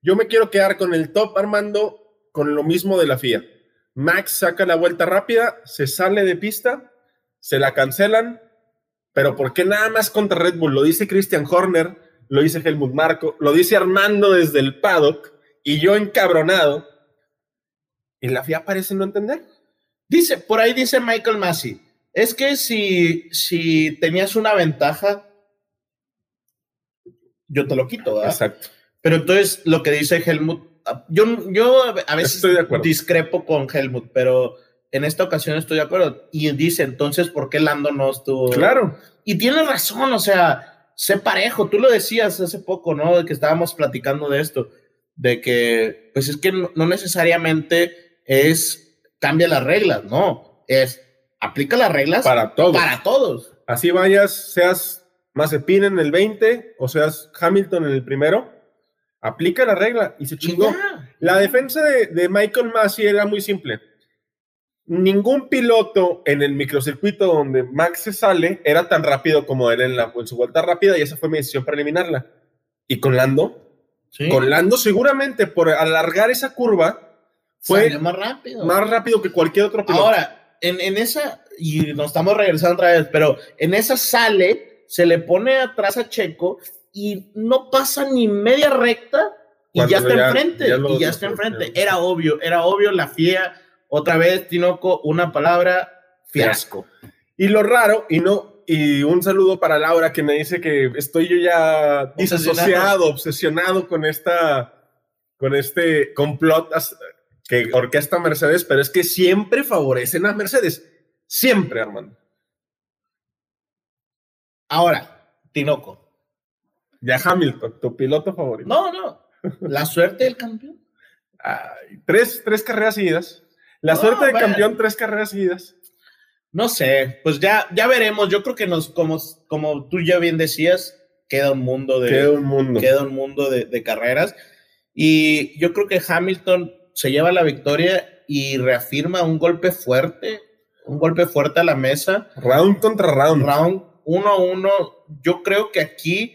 D: Yo me quiero quedar con el top, Armando, con lo mismo de la FIA. Max saca la vuelta rápida, se sale de pista, se la cancelan, pero ¿por qué nada más contra Red Bull? Lo dice Christian Horner, lo dice Helmut Marco, lo dice Armando desde el paddock y yo encabronado. Y la FIA parece no entender.
C: Dice, por ahí dice Michael Massey, es que si, si tenías una ventaja, yo te lo quito, ¿verdad?
D: Exacto.
C: Pero entonces lo que dice Helmut, yo, yo a veces
D: Estoy de
C: discrepo con Helmut, pero en esta ocasión estoy de acuerdo. Y dice, entonces, ¿por qué Lando no estuvo?
D: Claro.
C: Y tiene razón, o sea, sé parejo. Tú lo decías hace poco, ¿no? De que estábamos platicando de esto, de que, pues es que no, no necesariamente es cambia las reglas, no, es aplica las reglas
D: Para todos.
C: para todos.
D: Así vayas, seas Mazepin en el 20 o seas Hamilton en el primero, aplica la regla y se chingó.
C: ya.
D: La defensa de, de Michael Massey era muy simple. Ningún piloto en el microcircuito donde Max se sale era tan rápido como él en, la, en su vuelta rápida y esa fue mi decisión para eliminarla. Y con Lando,
C: Sí.
D: con Lando seguramente por alargar esa curva fue
C: Salió más rápido.
D: más rápido que cualquier otro piloto.
C: Ahora, en, en esa, y nos estamos regresando otra vez, pero en esa sale, se le pone atrás a Checo y no pasa ni media recta y
D: Cuando
C: ya está
D: ya-
C: enfrente,
D: ya
C: y ya está enfrente. Era obvio, era obvio la FIA. Otra vez, Tinoco, una palabra, fiasco.
D: Y lo raro, y no, y un saludo para Laura que me dice que estoy yo ya disasociado, obsesionado con esta, con este complot que orquesta Mercedes, pero es que siempre favorecen a Mercedes. Siempre, Armando.
C: Ahora, Tinoco.
D: Ya Hamilton, tu piloto favorito.
C: No, no. La suerte del campeón.
D: Ay, tres, tres carreras seguidas. La
C: No,
D: suerte de
C: bueno.
D: campeón, tres carreras seguidas.
C: No sé, pues ya, ya veremos. Yo creo que nos, como, como tú ya bien decías, queda un mundo de.
D: Queda un mundo.
C: queda un mundo de, de carreras. Y yo creo que Hamilton se lleva la victoria y reafirma un golpe fuerte, un golpe fuerte a la mesa.
D: Round contra round.
C: Round 1 a 1. Yo creo que aquí,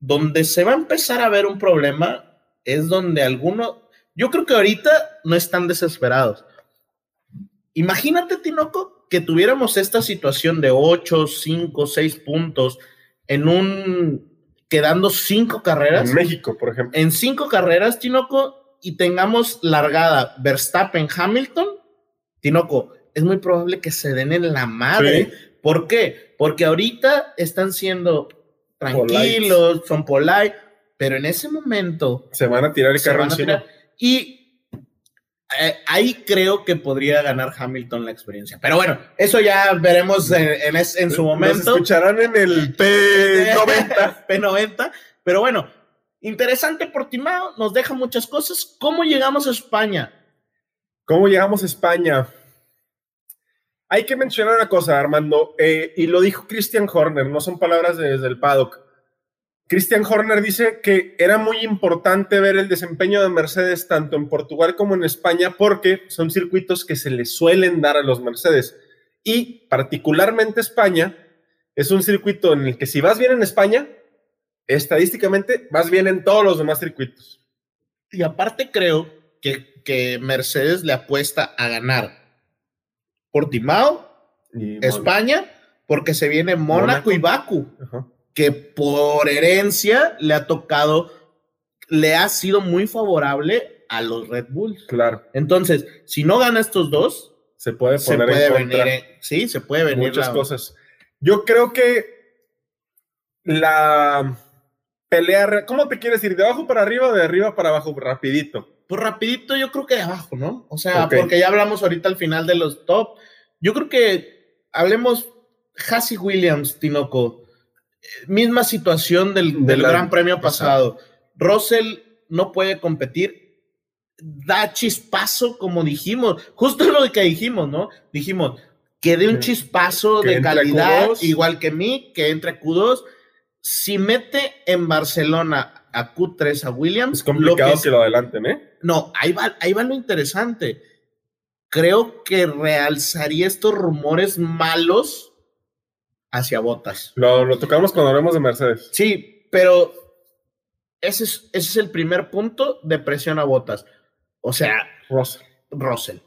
C: donde se va a empezar a ver un problema, es donde algunos. Yo creo que ahorita no están desesperados. Imagínate, Tinoco, que tuviéramos esta situación de 8, 5, 6 puntos en un. quedando 5 carreras
D: En México, por ejemplo.
C: en cinco carreras, Tinoco, y tengamos largada Verstappen Hamilton, Tinoco, es muy probable que se den en la madre.
D: Sí.
C: ¿Por qué? Porque ahorita están siendo tranquilos, son polite, pero en ese momento
D: Se van a tirar el carro encima.
C: Y ahí creo que podría ganar Hamilton la experiencia. Pero bueno, eso ya veremos en, en es- en su
D: Nos
C: momento.
D: escucharán en el P90.
C: P90. Pero bueno, interesante Portimao, nos deja muchas cosas. ¿Cómo llegamos a España?
D: ¿Cómo llegamos a España? Hay que mencionar una cosa, Armando, eh, y lo dijo Christian Horner, no son palabras de- desde el paddock. Christian Horner dice que era muy importante ver el desempeño de Mercedes tanto en Portugal como en España porque son circuitos que se le suelen dar a los Mercedes. Y particularmente España es un circuito en el que si vas bien en España, estadísticamente vas bien en todos los demás circuitos.
C: Y aparte creo que, que Mercedes le apuesta a ganar Portimao,
D: Y,
C: España, porque se viene Mónaco,
D: Mónaco.
C: y Baku,
D: Ajá.
C: Que por herencia le ha tocado, le ha sido muy favorable a los Red Bulls.
D: Claro,
C: Entonces, si no gana estos dos,
D: se puede
C: se
D: poner
C: puede
D: en
C: venir,
D: contra
C: en- sí, se puede venir
D: muchas
C: la-
D: cosas. Yo creo que la pelea, ¿cómo te quieres ir? ¿De abajo para arriba o de arriba para abajo? Rapidito.
C: Pues rapidito, yo creo que de abajo, ¿no? O sea, porque ya hablamos ahorita al final de los top. Yo creo que hablemos Hassie Williams, Tinoco. Misma situación del,
D: De
C: del Gran Premio pasado. Russell no puede competir. Da chispazo, como dijimos. Justo lo que dijimos, ¿no? Dijimos que dé un chispazo
D: Que
C: de calidad,
D: Q2.
C: igual que mí, que entre Q2. Si mete en Barcelona a Q3 a Williams,
D: Es complicado
C: lo
D: que, lo adelanten, ¿eh?
C: no, ahí va, ahí va lo interesante. Creo que realzaría estos rumores malos hacia Botas.
D: Lo, lo tocamos cuando hablamos de Mercedes.
C: Sí, pero ese es, ese es el primer punto de presión a Botas. O sea,
D: Russell.
C: Russell.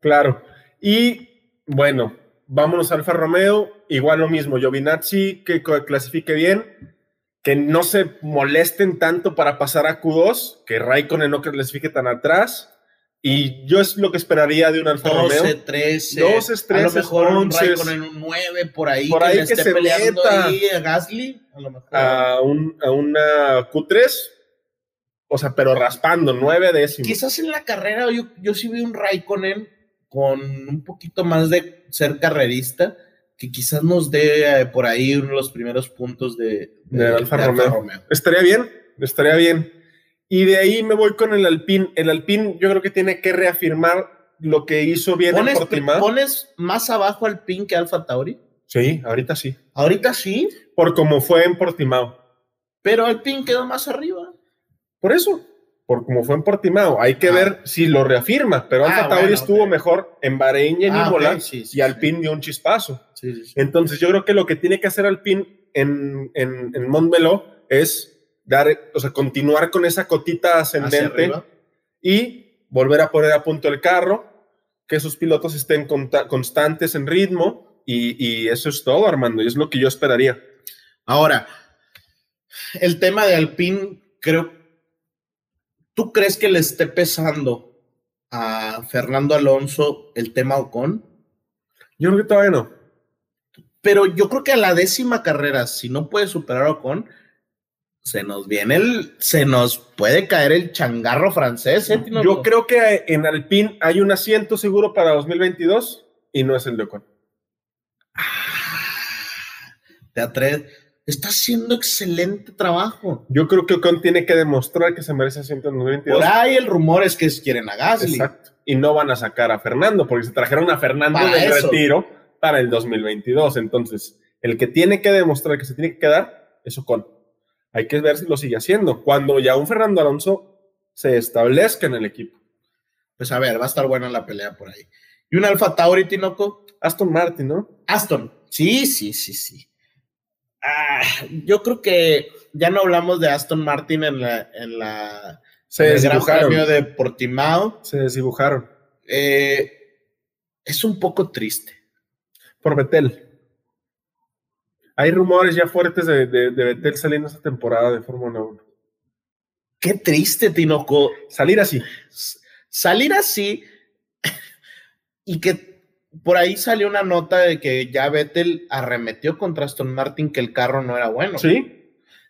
D: Claro. Y bueno, vámonos a Alfa Romeo. Igual lo mismo, Giovinazzi que clasifique bien, que no se molesten tanto para pasar a Q2, que Raikkonen no clasifique tan atrás. Y yo es lo que esperaría de un Alfa
C: 12,
D: Romeo.
C: 13.
D: 12,
C: a lo
D: 13,
C: mejor un
D: 11.
C: Raikkonen un 9 por ahí.
D: Por
C: que
D: ahí
C: le
D: que
C: esté
D: se
C: peleando
D: meta.
C: ahí a Gasly. A lo mejor.
D: A, un- a una Q3, o sea, pero raspando, nueve décimos.
C: Quizás en la carrera yo, yo sí vi un Raikkonen con un poquito más de ser carrerista, que quizás nos dé eh, por ahí uno de los primeros puntos de,
D: De Alfa Romeo. Estaría bien, estaría bien. Y de ahí me voy con el Alpine. El Alpine yo creo que tiene que reafirmar lo que hizo bien en
C: ¿Pones,
D: Portimao.
C: pones más abajo al pin que Alfa Tauri?
D: Sí, ahorita sí.
C: Ahorita sí,
D: Por como fue en Portimao.
C: pero el pin quedó más arriba.
D: Por eso, por como fue en Portimao. Hay que
C: Ah.
D: ver si lo reafirma. Pero
C: Ah,
D: Alfa Tauri
C: bueno,
D: estuvo mejor en Bahrein y en
C: Ah,
D: Imola.
C: sí, sí,
D: y Alpine dio un chispazo.
C: Sí, sí, sí.
D: Entonces yo creo que lo que tiene que hacer Alpine en, en, en Montmeló es dar, o sea, continuar con esa cotita ascendente y volver a poner a punto el carro, que sus pilotos estén constantes en ritmo y, y eso es todo, Armando, y es lo que yo esperaría.
C: Ahora, el tema de Alpine, creo. ¿Tú crees que le esté pesando a Fernando Alonso el tema Ocon?
D: Yo creo que todavía no.
C: Pero yo creo que a la décima carrera, si no puede superar a Ocon, se nos viene el. Se nos puede caer el changarro francés, ¿eh?
D: Yo creo que en Alpine hay un asiento seguro para 2022 y no es el de Ocon.
C: Ah, Te atreves. Está haciendo excelente trabajo.
D: Yo creo que Ocon tiene que demostrar que se merece asiento en 2022.
C: Por ahí el rumor es que quieren a Gasly.
D: Exacto. Y no van a sacar a Fernando, porque se trajeron a Fernando
C: Para eso.
D: retiro para el 2022. Entonces, el que tiene que demostrar que se tiene que quedar es Ocon. Hay que ver si lo sigue haciendo. Cuando ya un Fernando Alonso se establezca en el equipo.
C: Pues a ver, va a estar buena la pelea por ahí. Y un Alfa Tauri, Tinoco.
D: Aston Martin, ¿no?
C: Aston. Sí, sí, sí, sí. Ah, yo creo que ya no hablamos de Aston Martin en la, en la
D: Se
C: en el Gran
D: desdibujaron.
C: Premio de Portimao.
D: Se desdibujaron.
C: Eh, es un poco triste.
D: Por Betel. Hay rumores ya fuertes de, de, de Betel saliendo esta temporada de Fórmula 1.
C: Qué triste, Tinoco.
D: Salir así.
C: Salir así y que por ahí salió una nota de que ya Vettel arremetió contra Aston Martin que el carro no era bueno.
D: Sí.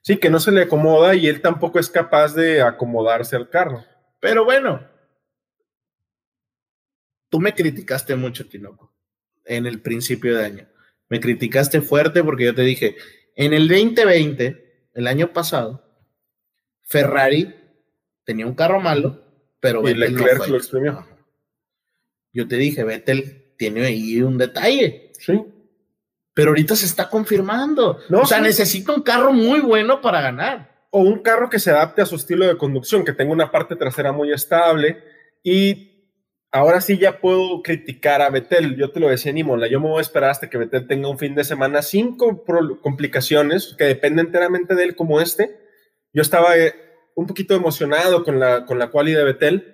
D: Sí, que no se le acomoda y él tampoco es capaz de acomodarse al carro.
C: Pero bueno, tú me criticaste mucho, Tinoco, en el principio de año. Me criticaste fuerte porque yo te dije, en el 2020, el año pasado, Ferrari tenía un carro malo, pero
D: Y
C: Vettel no
D: Leclerc
C: fue.
D: lo exprimió.
C: Yo te dije, Vettel tiene ahí un detalle,
D: Sí.
C: pero ahorita se está confirmando.
D: No,
C: o sea,
D: sí.
C: necesita un carro muy bueno para ganar.
D: O un carro que se adapte a su estilo de conducción, que tenga una parte trasera muy estable. Y ahora sí ya puedo criticar a Betel. Yo te lo decía en Imola, yo me voy a esperar hasta que Betel tenga un fin de semana sin complicaciones, que depende enteramente de él como este. Yo estaba eh, un poquito emocionado con la, con la quali de Betel.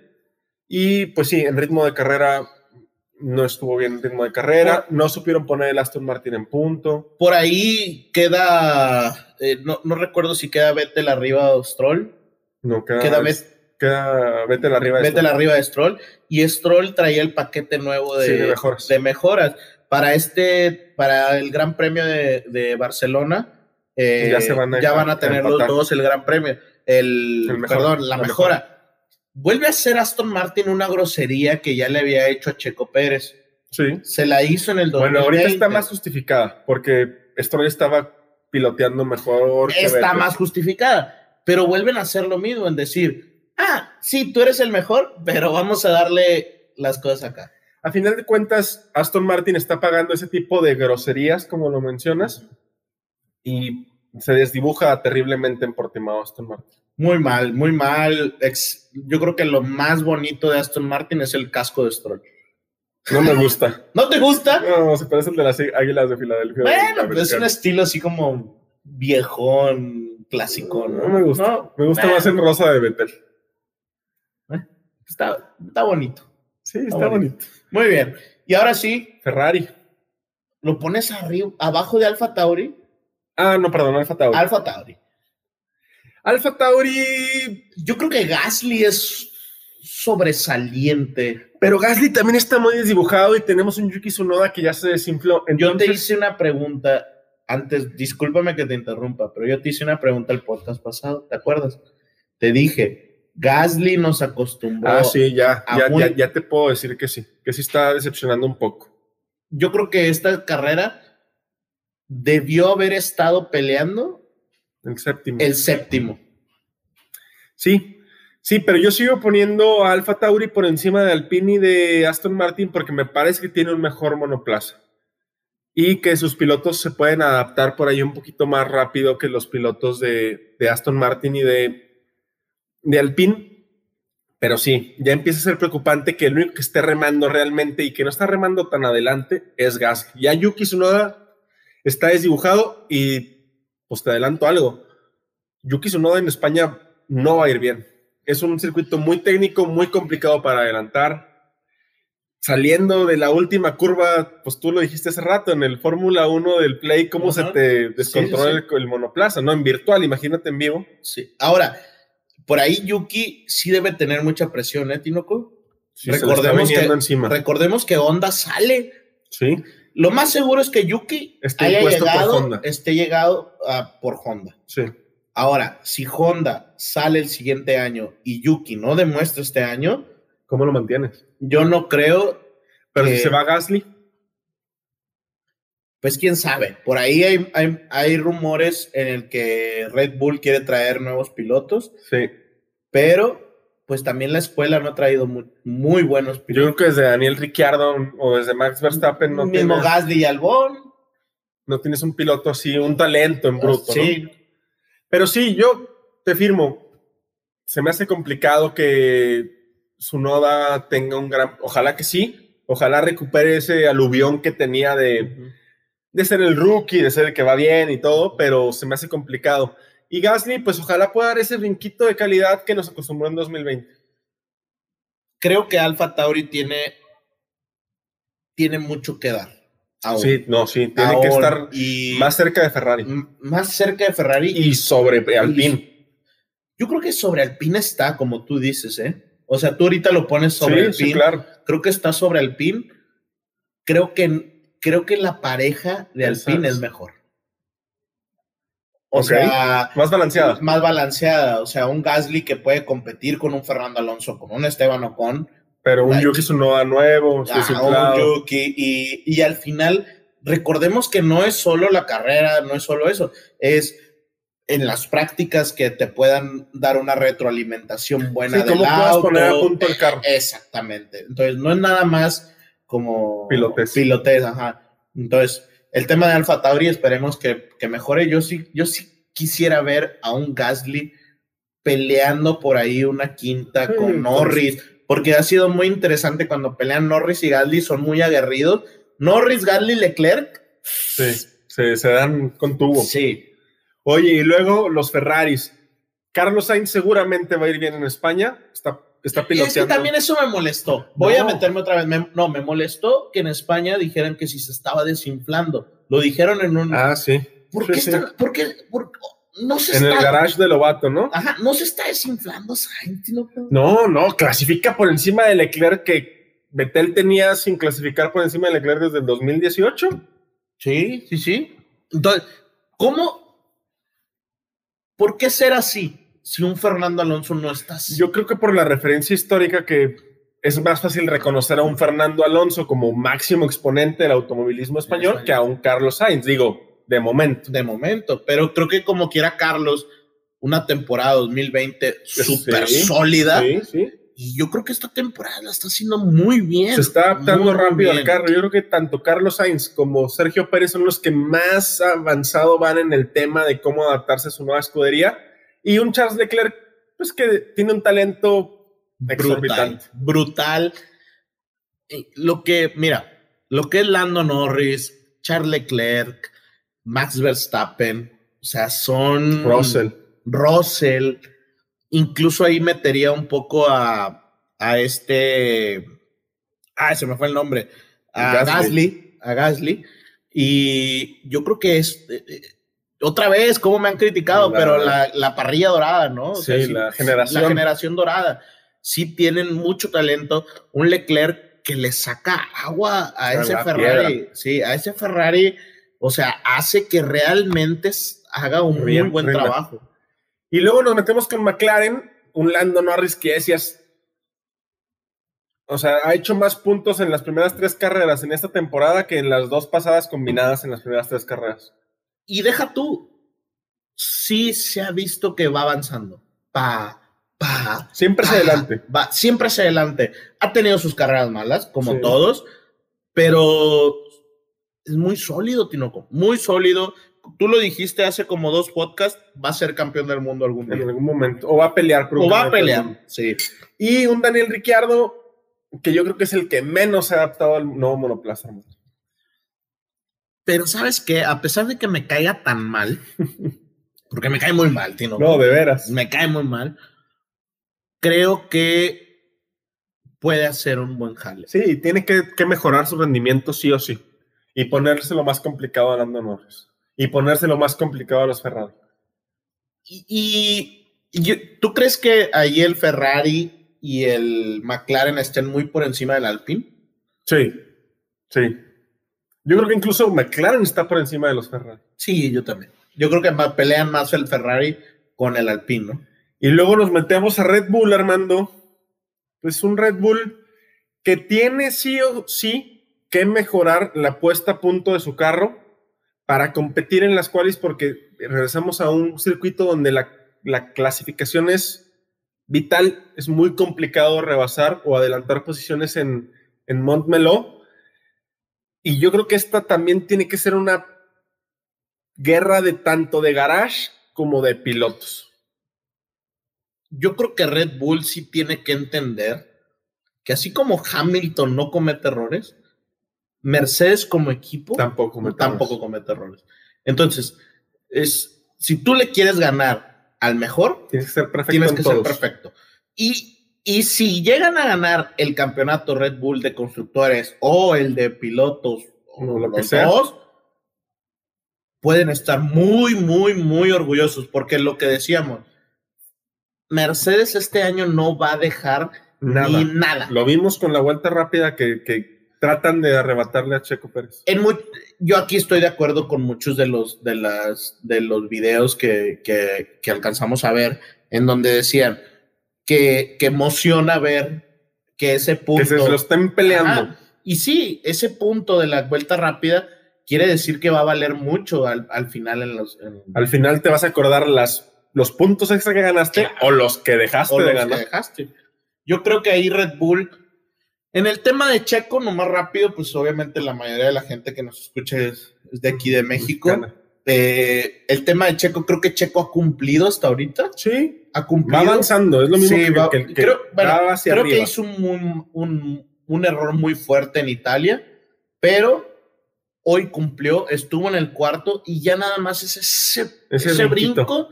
D: Y pues sí, en ritmo de carrera no estuvo bien en ritmo de carrera. No supieron poner el Aston Martin en punto.
C: Por ahí queda, eh, no, no recuerdo si queda Vettel arriba de Stroll.
D: No, queda,
C: Queda Bet-
D: queda Betel arriba de
C: Vettel
D: esto.
C: arriba de Stroll. Y Stroll traía el paquete nuevo de,
D: Sí, de mejoras.
C: de mejoras. Para este, para el Gran Premio de, de Barcelona, eh,
D: Ya se van a-
C: ya van a
D: a
C: tener los dos el gran premio. El,
D: El mejor,
C: perdón, la,
D: la
C: mejora. Vuelve a hacer Aston Martin una grosería que ya le había hecho a Checo Pérez.
D: Sí.
C: Se la hizo en el 2020.
D: Bueno, ahorita está más justificada porque Stroll estaba piloteando mejor. que
C: está
D: Vettel.
C: más justificada. Pero vuelven a hacer lo mismo, en decir, ah, sí, tú eres el mejor, pero vamos a darle las cosas acá.
D: A final de cuentas, Aston Martin está pagando ese tipo de groserías, como lo mencionas, y se desdibuja terriblemente en Portimao Aston Martin.
C: Muy mal, muy mal. Ex- yo creo que lo más bonito de Aston Martin es el casco de Stroll.
D: No me gusta.
C: ¿No te gusta?
D: No, se parece al de las águilas de Filadelfia.
C: Bueno, pues es un estilo así como viejón, clásico, ¿no?
D: No me gusta.
C: No,
D: Me gusta
C: bueno,
D: más el rosa de Vettel.
C: Está, está bonito.
D: Sí,
C: Está
D: está
C: bonito.
D: bonito.
C: Muy bien. Y ahora sí,
D: Ferrari.
C: lo pones arriba, abajo de Alfa Tauri.
D: Ah, no, perdón, Alfa Tauri.
C: Alfa Tauri.
D: Alfa Tauri.
C: Yo creo que Gasly es sobresaliente.
D: Pero Gasly también está muy desdibujado y tenemos un Yuki Tsunoda que ya se desinfló.
C: Yo te hice una pregunta antes, discúlpame que te interrumpa, pero yo te hice una pregunta el podcast pasado, ¿te acuerdas? Te dije, Gasly nos acostumbró.
D: Ah, sí, ya,
C: a
D: ya,
C: muy-
D: ya, ya te puedo decir que sí, que sí está decepcionando un poco.
C: Yo creo que esta carrera debió haber estado peleando
D: El séptimo.
C: el séptimo.
D: Sí, sí, pero yo sigo poniendo a Alfa Tauri por encima de Alpine y de Aston Martin porque me parece que tiene un mejor monoplaza y que sus pilotos se pueden adaptar por ahí un poquito más rápido que los pilotos de, de Aston Martin y de, de Alpine. Pero sí, ya empieza a ser preocupante que el único que esté remando realmente y que no está remando tan adelante es Gasly. Ya Yuki Tsunoda está desdibujado y pues te adelanto algo. Yuki Tsunoda en España no va a ir bien. Es un circuito muy técnico, muy complicado para adelantar. Saliendo de la última curva, pues tú lo dijiste hace rato, en el Fórmula 1 del Play, cómo se te descontrola
C: Sí, sí,
D: El, el monoplaza, ¿no? En virtual, imagínate en vivo.
C: Sí. Ahora, por ahí Yuki sí debe tener mucha presión, ¿eh, Tinoco?
D: Sí,
C: Recordemos que-
D: encima.
C: Recordemos que Honda sale.
D: Sí,
C: Lo más seguro es que Yuki
D: Esté
C: haya
D: impuesto por
C: llegado,
D: Honda.
C: esté llegado ah, por Honda.
D: sí.
C: Ahora, si Honda sale el siguiente año y Yuki no demuestra este año,
D: ¿Cómo lo mantienes?
C: yo no creo,
D: Pero si se va Gasly,
C: pues quién sabe. Por ahí hay, hay, hay rumores en el que Red Bull quiere traer nuevos pilotos,
D: sí.
C: pero pues también la escuela no ha traído muy, muy buenos
D: Yo
C: pilotos.
D: creo que desde Daniel Ricciardo o desde Max Verstappen no
C: Mismo
D: tienes,
C: Gasly y Albon.
D: no tienes un piloto así, un talento en bruto, ¿no?
C: sí,
D: Pero sí, yo te firmo. Se me hace complicado que su noda tenga un gran. Ojalá que sí. Ojalá recupere ese aluvión que tenía de, de ser el rookie, de ser el que va bien y todo, pero se me hace complicado. Y Gasly, pues ojalá pueda dar ese brinquito de calidad que nos acostumbró en 2020.
C: creo que Alfa Tauri tiene, tiene mucho que dar. aún.
D: Sí, no, sí, tiene que estar
C: y
D: más cerca de Ferrari
C: más cerca de Ferrari.
D: y sobre Alpine.
C: Yo creo que sobre Alpine está, como tú dices, ¿eh? O sea, tú ahorita lo pones sobre
D: Sí,
C: Alpine.
D: sí, claro.
C: Creo que está sobre Alpine. Creo que, creo que la pareja de Alpine es mejor. O sea,
D: Más balanceada.
C: más balanceada. O sea, un Gasly que puede competir con un Fernando Alonso, con un Esteban Ocon,
D: Pero un
C: Ay.
D: Yuki Tsunoda nuevo,
C: un Yuki, y, y al final, recordemos que no es solo la carrera, no es solo eso, es en las prácticas que te puedan dar una retroalimentación buena
D: Sí,
C: del
D: cómo
C: auto.
D: poner a punto el carro.
C: Exactamente. Entonces, no es nada más como
D: Pilotes.
C: pilotes, ajá. Entonces, el tema de Alfa Tauri, esperemos que, que mejore. Yo sí, yo sí quisiera ver a un Gasly peleando por ahí una quinta
D: Sí,
C: con Norris, porque ha sido muy interesante cuando pelean Norris y Gasly, son muy aguerridos. Norris, Gasly, Leclerc.
D: Sí, se, se dan con tubo.
C: Sí.
D: Oye, y luego los Ferraris. Carlos Sainz seguramente va a ir bien en España. Está, está
C: Y es que
D: piloteando.
C: también eso me molestó. Voy a meterme otra vez. Me- no, me molestó que en España dijeran que si se estaba desinflando. Lo dijeron en un.
D: Ah, sí.
C: ¿Por
D: sí,
C: qué
D: sí.
C: están- por qué- por- no se
D: En el
C: está.
D: garage de Lobato, ¿no?
C: Ajá, no se está desinflando Sainz, ¿no?
D: No, no, clasifica por encima de Leclerc que Betel tenía sin clasificar por encima de Leclerc desde el 2018.
C: Sí, sí, sí. Entonces, ¿cómo? ¿Por qué ser así si un Fernando Alonso no está así?
D: Yo creo que por la referencia histórica que es más fácil reconocer a un Fernando Alonso como máximo exponente del automovilismo español
C: Español.
D: que a un Carlos Sainz, digo, de momento.
C: de momento, pero creo que como quiera Carlos, una temporada 2020 súper
D: Sí,
C: sólida.
D: Sí, sí.
C: Y yo creo que esta temporada la está haciendo muy bien.
D: Se está adaptando rápido al carro. Yo creo que tanto Carlos Sainz como Sergio Pérez son los que más avanzado van en el tema de cómo adaptarse a su nueva escudería. Y un Charles Leclerc, pues que tiene un talento
C: brutal.
D: exorbitante.
C: Brutal. Lo que, mira, lo que es Lando Norris, Charles Leclerc, Max Verstappen, o sea, son.
D: Russell.
C: Russell, incluso ahí metería un poco a, a este. Ah, se me fue el nombre. A
D: Gasly.
C: Gasly. A Gasly. Y yo creo que es. eh, eh, otra vez, como me han criticado,
D: La-
C: pero la, la parrilla dorada, ¿no? O
D: Sí, la generación.
C: La generación dorada. Sí tienen mucho talento. Un Leclerc que le saca agua a ese Ferrari. Sí, a ese Ferrari. O sea, hace que realmente haga un muy
D: Rin-
C: buen
D: rinda.
C: trabajo.
D: Y luego nos metemos con McLaren, un Lando Norris que decías. O sea, ha hecho más puntos en las primeras tres carreras en esta temporada que en las dos pasadas combinadas en las primeras tres carreras.
C: Y deja tú, sí se ha visto que va avanzando. Pa, pa,
D: Siempre hacia adelante.
C: Va, siempre hacia adelante. Ha tenido sus carreras malas, como
D: Sí.
C: todos, pero es muy sólido, Tinoco. Muy sólido. Tú lo dijiste hace como dos podcasts, va a ser campeón del mundo algún
D: En
C: día.
D: algún momento. O va a pelear. por
C: O va a pelear, sí.
D: Y un Daniel Ricciardo, que yo creo que es el que menos se ha adaptado al nuevo monoplaza.
C: Pero ¿sabes qué? A pesar de que me caiga tan mal, porque me cae muy mal, Tinoco.
D: No, de veras.
C: me cae muy mal. Creo que puede hacer un buen jale.
D: Sí, tiene que, que mejorar su rendimiento sí o sí. Y ponerse lo más complicado a Lando Norris. Y ponerse lo más complicado a los Ferrari.
C: Y, y- ¿tú crees que ahí el Ferrari y el McLaren estén muy por encima del Alpine?
D: Sí, sí. Yo creo que incluso McLaren está por encima de los Ferrari.
C: Sí, yo también. Yo creo que pelean más el Ferrari con el Alpine, ¿no?
D: Y luego nos metemos a Red Bull, Armando. Pues un Red Bull que tiene sí o sí que mejorar la puesta a punto de su carro para competir en las cuales, porque regresamos a un circuito donde la, la clasificación es vital, es muy complicado rebasar o adelantar posiciones en, en Montmeló. Y yo creo que esta también tiene que ser una guerra de tanto de garage como de pilotos.
C: Yo creo que Red Bull sí tiene que entender que así como Hamilton no comete errores, Mercedes como equipo
D: Tampoco me
C: tampoco comete errores. Entonces, es, si tú le quieres ganar al mejor,
D: Tienes que ser perfecto.
C: tienes
D: en
C: que ser perfecto. Y, y si llegan a ganar el campeonato Red Bull de constructores o el de pilotos, o
D: lo que
C: los
D: sea.
C: dos, pueden estar muy, muy, muy orgullosos, porque lo que decíamos, Mercedes este año no va a dejar
D: Nada.
C: ni nada.
D: Lo vimos con la vuelta rápida que, que tratan de arrebatarle a Checo Pérez.
C: En yo aquí estoy de acuerdo con muchos de los, de las, de los videos que, que, que alcanzamos a ver, en donde decían que, que emociona ver que ese punto.
D: Que se lo estén peleando.
C: Y sí, ese punto de la vuelta rápida quiere decir que va a valer mucho al, al final en los. en-
D: Al final te vas a acordar las, los puntos extra que ganaste
C: Claro.
D: o los que dejaste
C: o
D: de
C: los que
D: ganar.
C: dejaste. Yo creo que ahí Red Bull. En el tema de Checo, nomás rápido, pues obviamente la mayoría de la gente que nos escucha es, es de aquí de México.
D: Mexicana.
C: Eh, el tema de Checo, creo que Checo ha cumplido hasta ahorita.
D: Sí,
C: Ha cumplido.
D: va avanzando. Es lo mismo
C: Sí,
D: que,
C: va-
D: que- que
C: creo, bueno,
D: va hacia
C: creo que hizo un, un- un error muy fuerte en Italia, pero hoy cumplió, estuvo en el cuarto y ya nada más es ese,
D: Ese
C: ese brinco.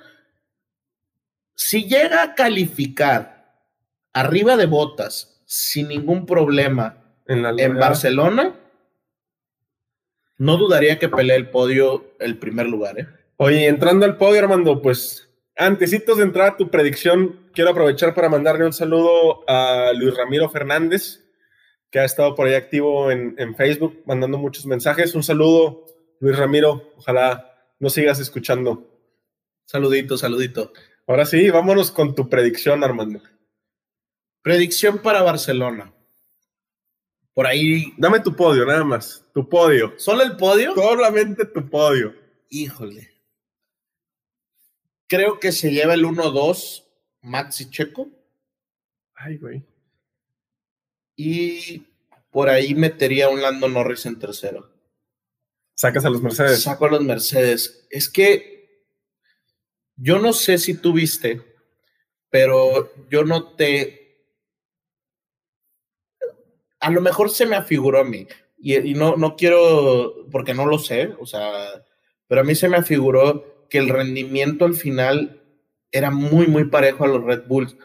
C: Si llega a calificar arriba de botas sin ningún problema
D: en, la,
C: en Barcelona, no dudaría que pelee el podio el primer lugar. ¿eh?
D: Oye, entrando al podio, Armando, pues antecitos de entrar a tu predicción, quiero aprovechar para mandarle un saludo a Luis Ramiro Fernández, que ha estado por ahí activo en, en Facebook, mandando muchos mensajes. Un saludo, Luis Ramiro, ojalá nos sigas escuchando.
C: Saludito, saludito.
D: Ahora sí, vámonos con tu predicción, Armando.
C: Predicción para Barcelona. Por ahí.
D: Dame tu podio, nada más. Tu podio.
C: ¿Solo el podio?
D: Solamente tu podio.
C: Híjole. Creo que se lleva el 1-2 Maxi Checo.
D: Ay, güey.
C: Y por ahí metería un Lando Norris en tercero.
D: Sacas a los Mercedes.
C: Saco a los Mercedes. Es que yo no sé si tú viste, pero yo noté. A lo mejor se me afiguró a mí. Y, y no, no quiero, porque no lo sé, o sea, pero a mí se me afiguró que el rendimiento al final era muy, muy parejo a los Red Bulls.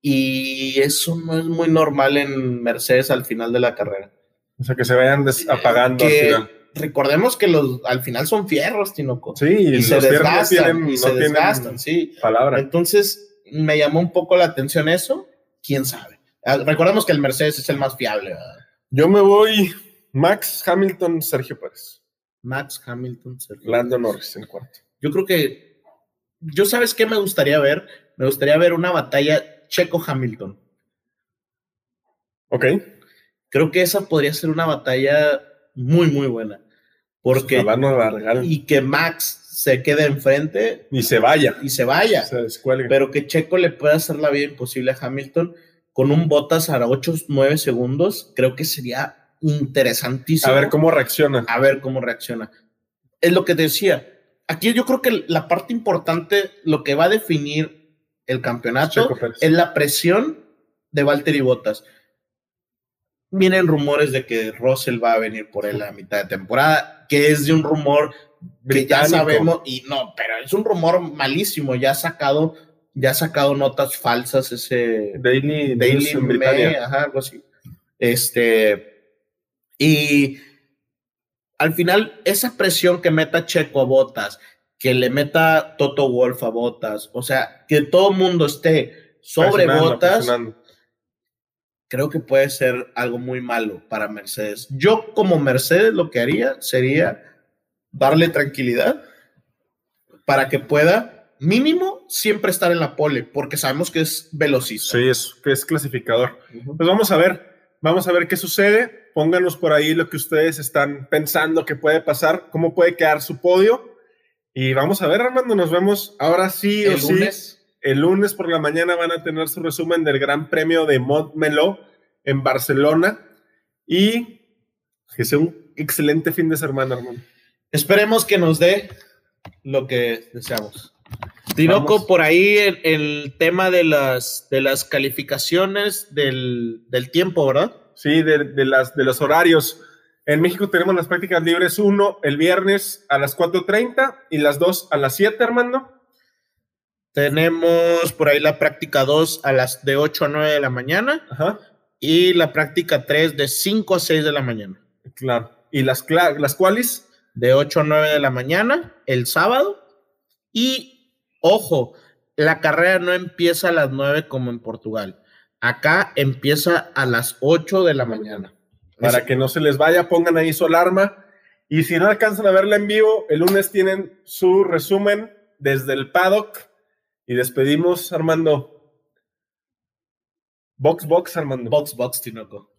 C: Y eso no es muy normal en Mercedes al final de la carrera.
D: O sea, que se vayan apagando
C: Que-
D: al final.
C: recordemos que los al final son fierros, Tinoco.
D: Sí,
C: y se
D: no
C: desgastan,
D: tienen-
C: y
D: no
C: se
D: tienen
C: desgastan, sí.
D: Palabra.
C: Entonces, me llamó un poco la atención eso. ¿Quién sabe? Ah, Recordemos que el Mercedes es el más fiable. ¿verdad?
D: Yo me voy Max Hamilton, Sergio Pérez.
C: Max Hamilton. Sergio.
D: Lando Norris en cuarto.
C: Yo creo que. Yo, ¿sabes qué me gustaría ver? Me gustaría ver una batalla Checo-Hamilton.
D: Ok.
C: Creo que esa podría ser una batalla muy, muy buena. Porque. Y que Max se quede enfrente
D: Y se vaya.
C: y se vaya.
D: Se
C: pero que Checo le pueda hacer la vida imposible a Hamilton con un Botas a 8, 9 segundos, creo que sería interesantísimo.
D: a ver cómo reacciona.
C: a ver cómo reacciona. Es lo que decía. Aquí yo creo que la parte importante, lo que va a definir el campeonato, es la presión de Valtteri Bottas. Vienen rumores de que Russell va a venir por él a mitad de temporada, que es de un rumor que ya
D: Británico.
C: sabemos, y no, pero es un rumor malísimo, ya sacado, ya ha sacado notas falsas ese
D: Daily,
C: Daily Mail, ajá, algo así. Este, y al final, esa presión que meta Checo a Botas, que le meta Toto Wolf a Botas, o sea, que todo el mundo esté sobre
D: Presionando,
C: Botas,
D: presionando.
C: creo que puede ser algo muy malo para Mercedes. Yo como Mercedes lo que haría sería darle tranquilidad para que pueda mínimo siempre estar en la pole, porque sabemos que es velocista.
D: Sí, es que es clasificador.
C: Ujú.
D: Pues vamos a ver, vamos a ver qué sucede. Pónganos por ahí lo que ustedes están pensando que puede pasar, cómo puede quedar su podio. Y vamos a ver, Armando, nos vemos ahora sí o
C: El
D: sí.
C: lunes.
D: El lunes por la mañana van a tener su resumen del Gran Premio de Montmeló en Barcelona. Y que sea un excelente fin de semana, Armando.
C: Esperemos que nos dé lo que deseamos. Tinoco, por ahí el, el tema de las, de las calificaciones del, del tiempo, ¿verdad?
D: Sí, de, de las, de los horarios. En México tenemos las prácticas libres 1 el viernes a las 4.30 y las 2 a las 7, Armando.
C: Tenemos por ahí la práctica 2 a las de 8 a 9 de la mañana
D: Ajá,
C: y la práctica 3 de 5 a 6 de la mañana.
D: claro. ¿Y las, las cuales?
C: De 8 a 9 de la mañana el sábado. Y ojo, la carrera no empieza a las 9 como en Portugal. Acá empieza a las 8 de la mañana.
D: Para
C: Eso-
D: que no se les vaya, pongan ahí su alarma. Y si no alcanzan a verla en vivo, el lunes tienen su resumen desde el paddock. Y despedimos, Armando. Box, box, Armando.
C: Box, box, Tinoco.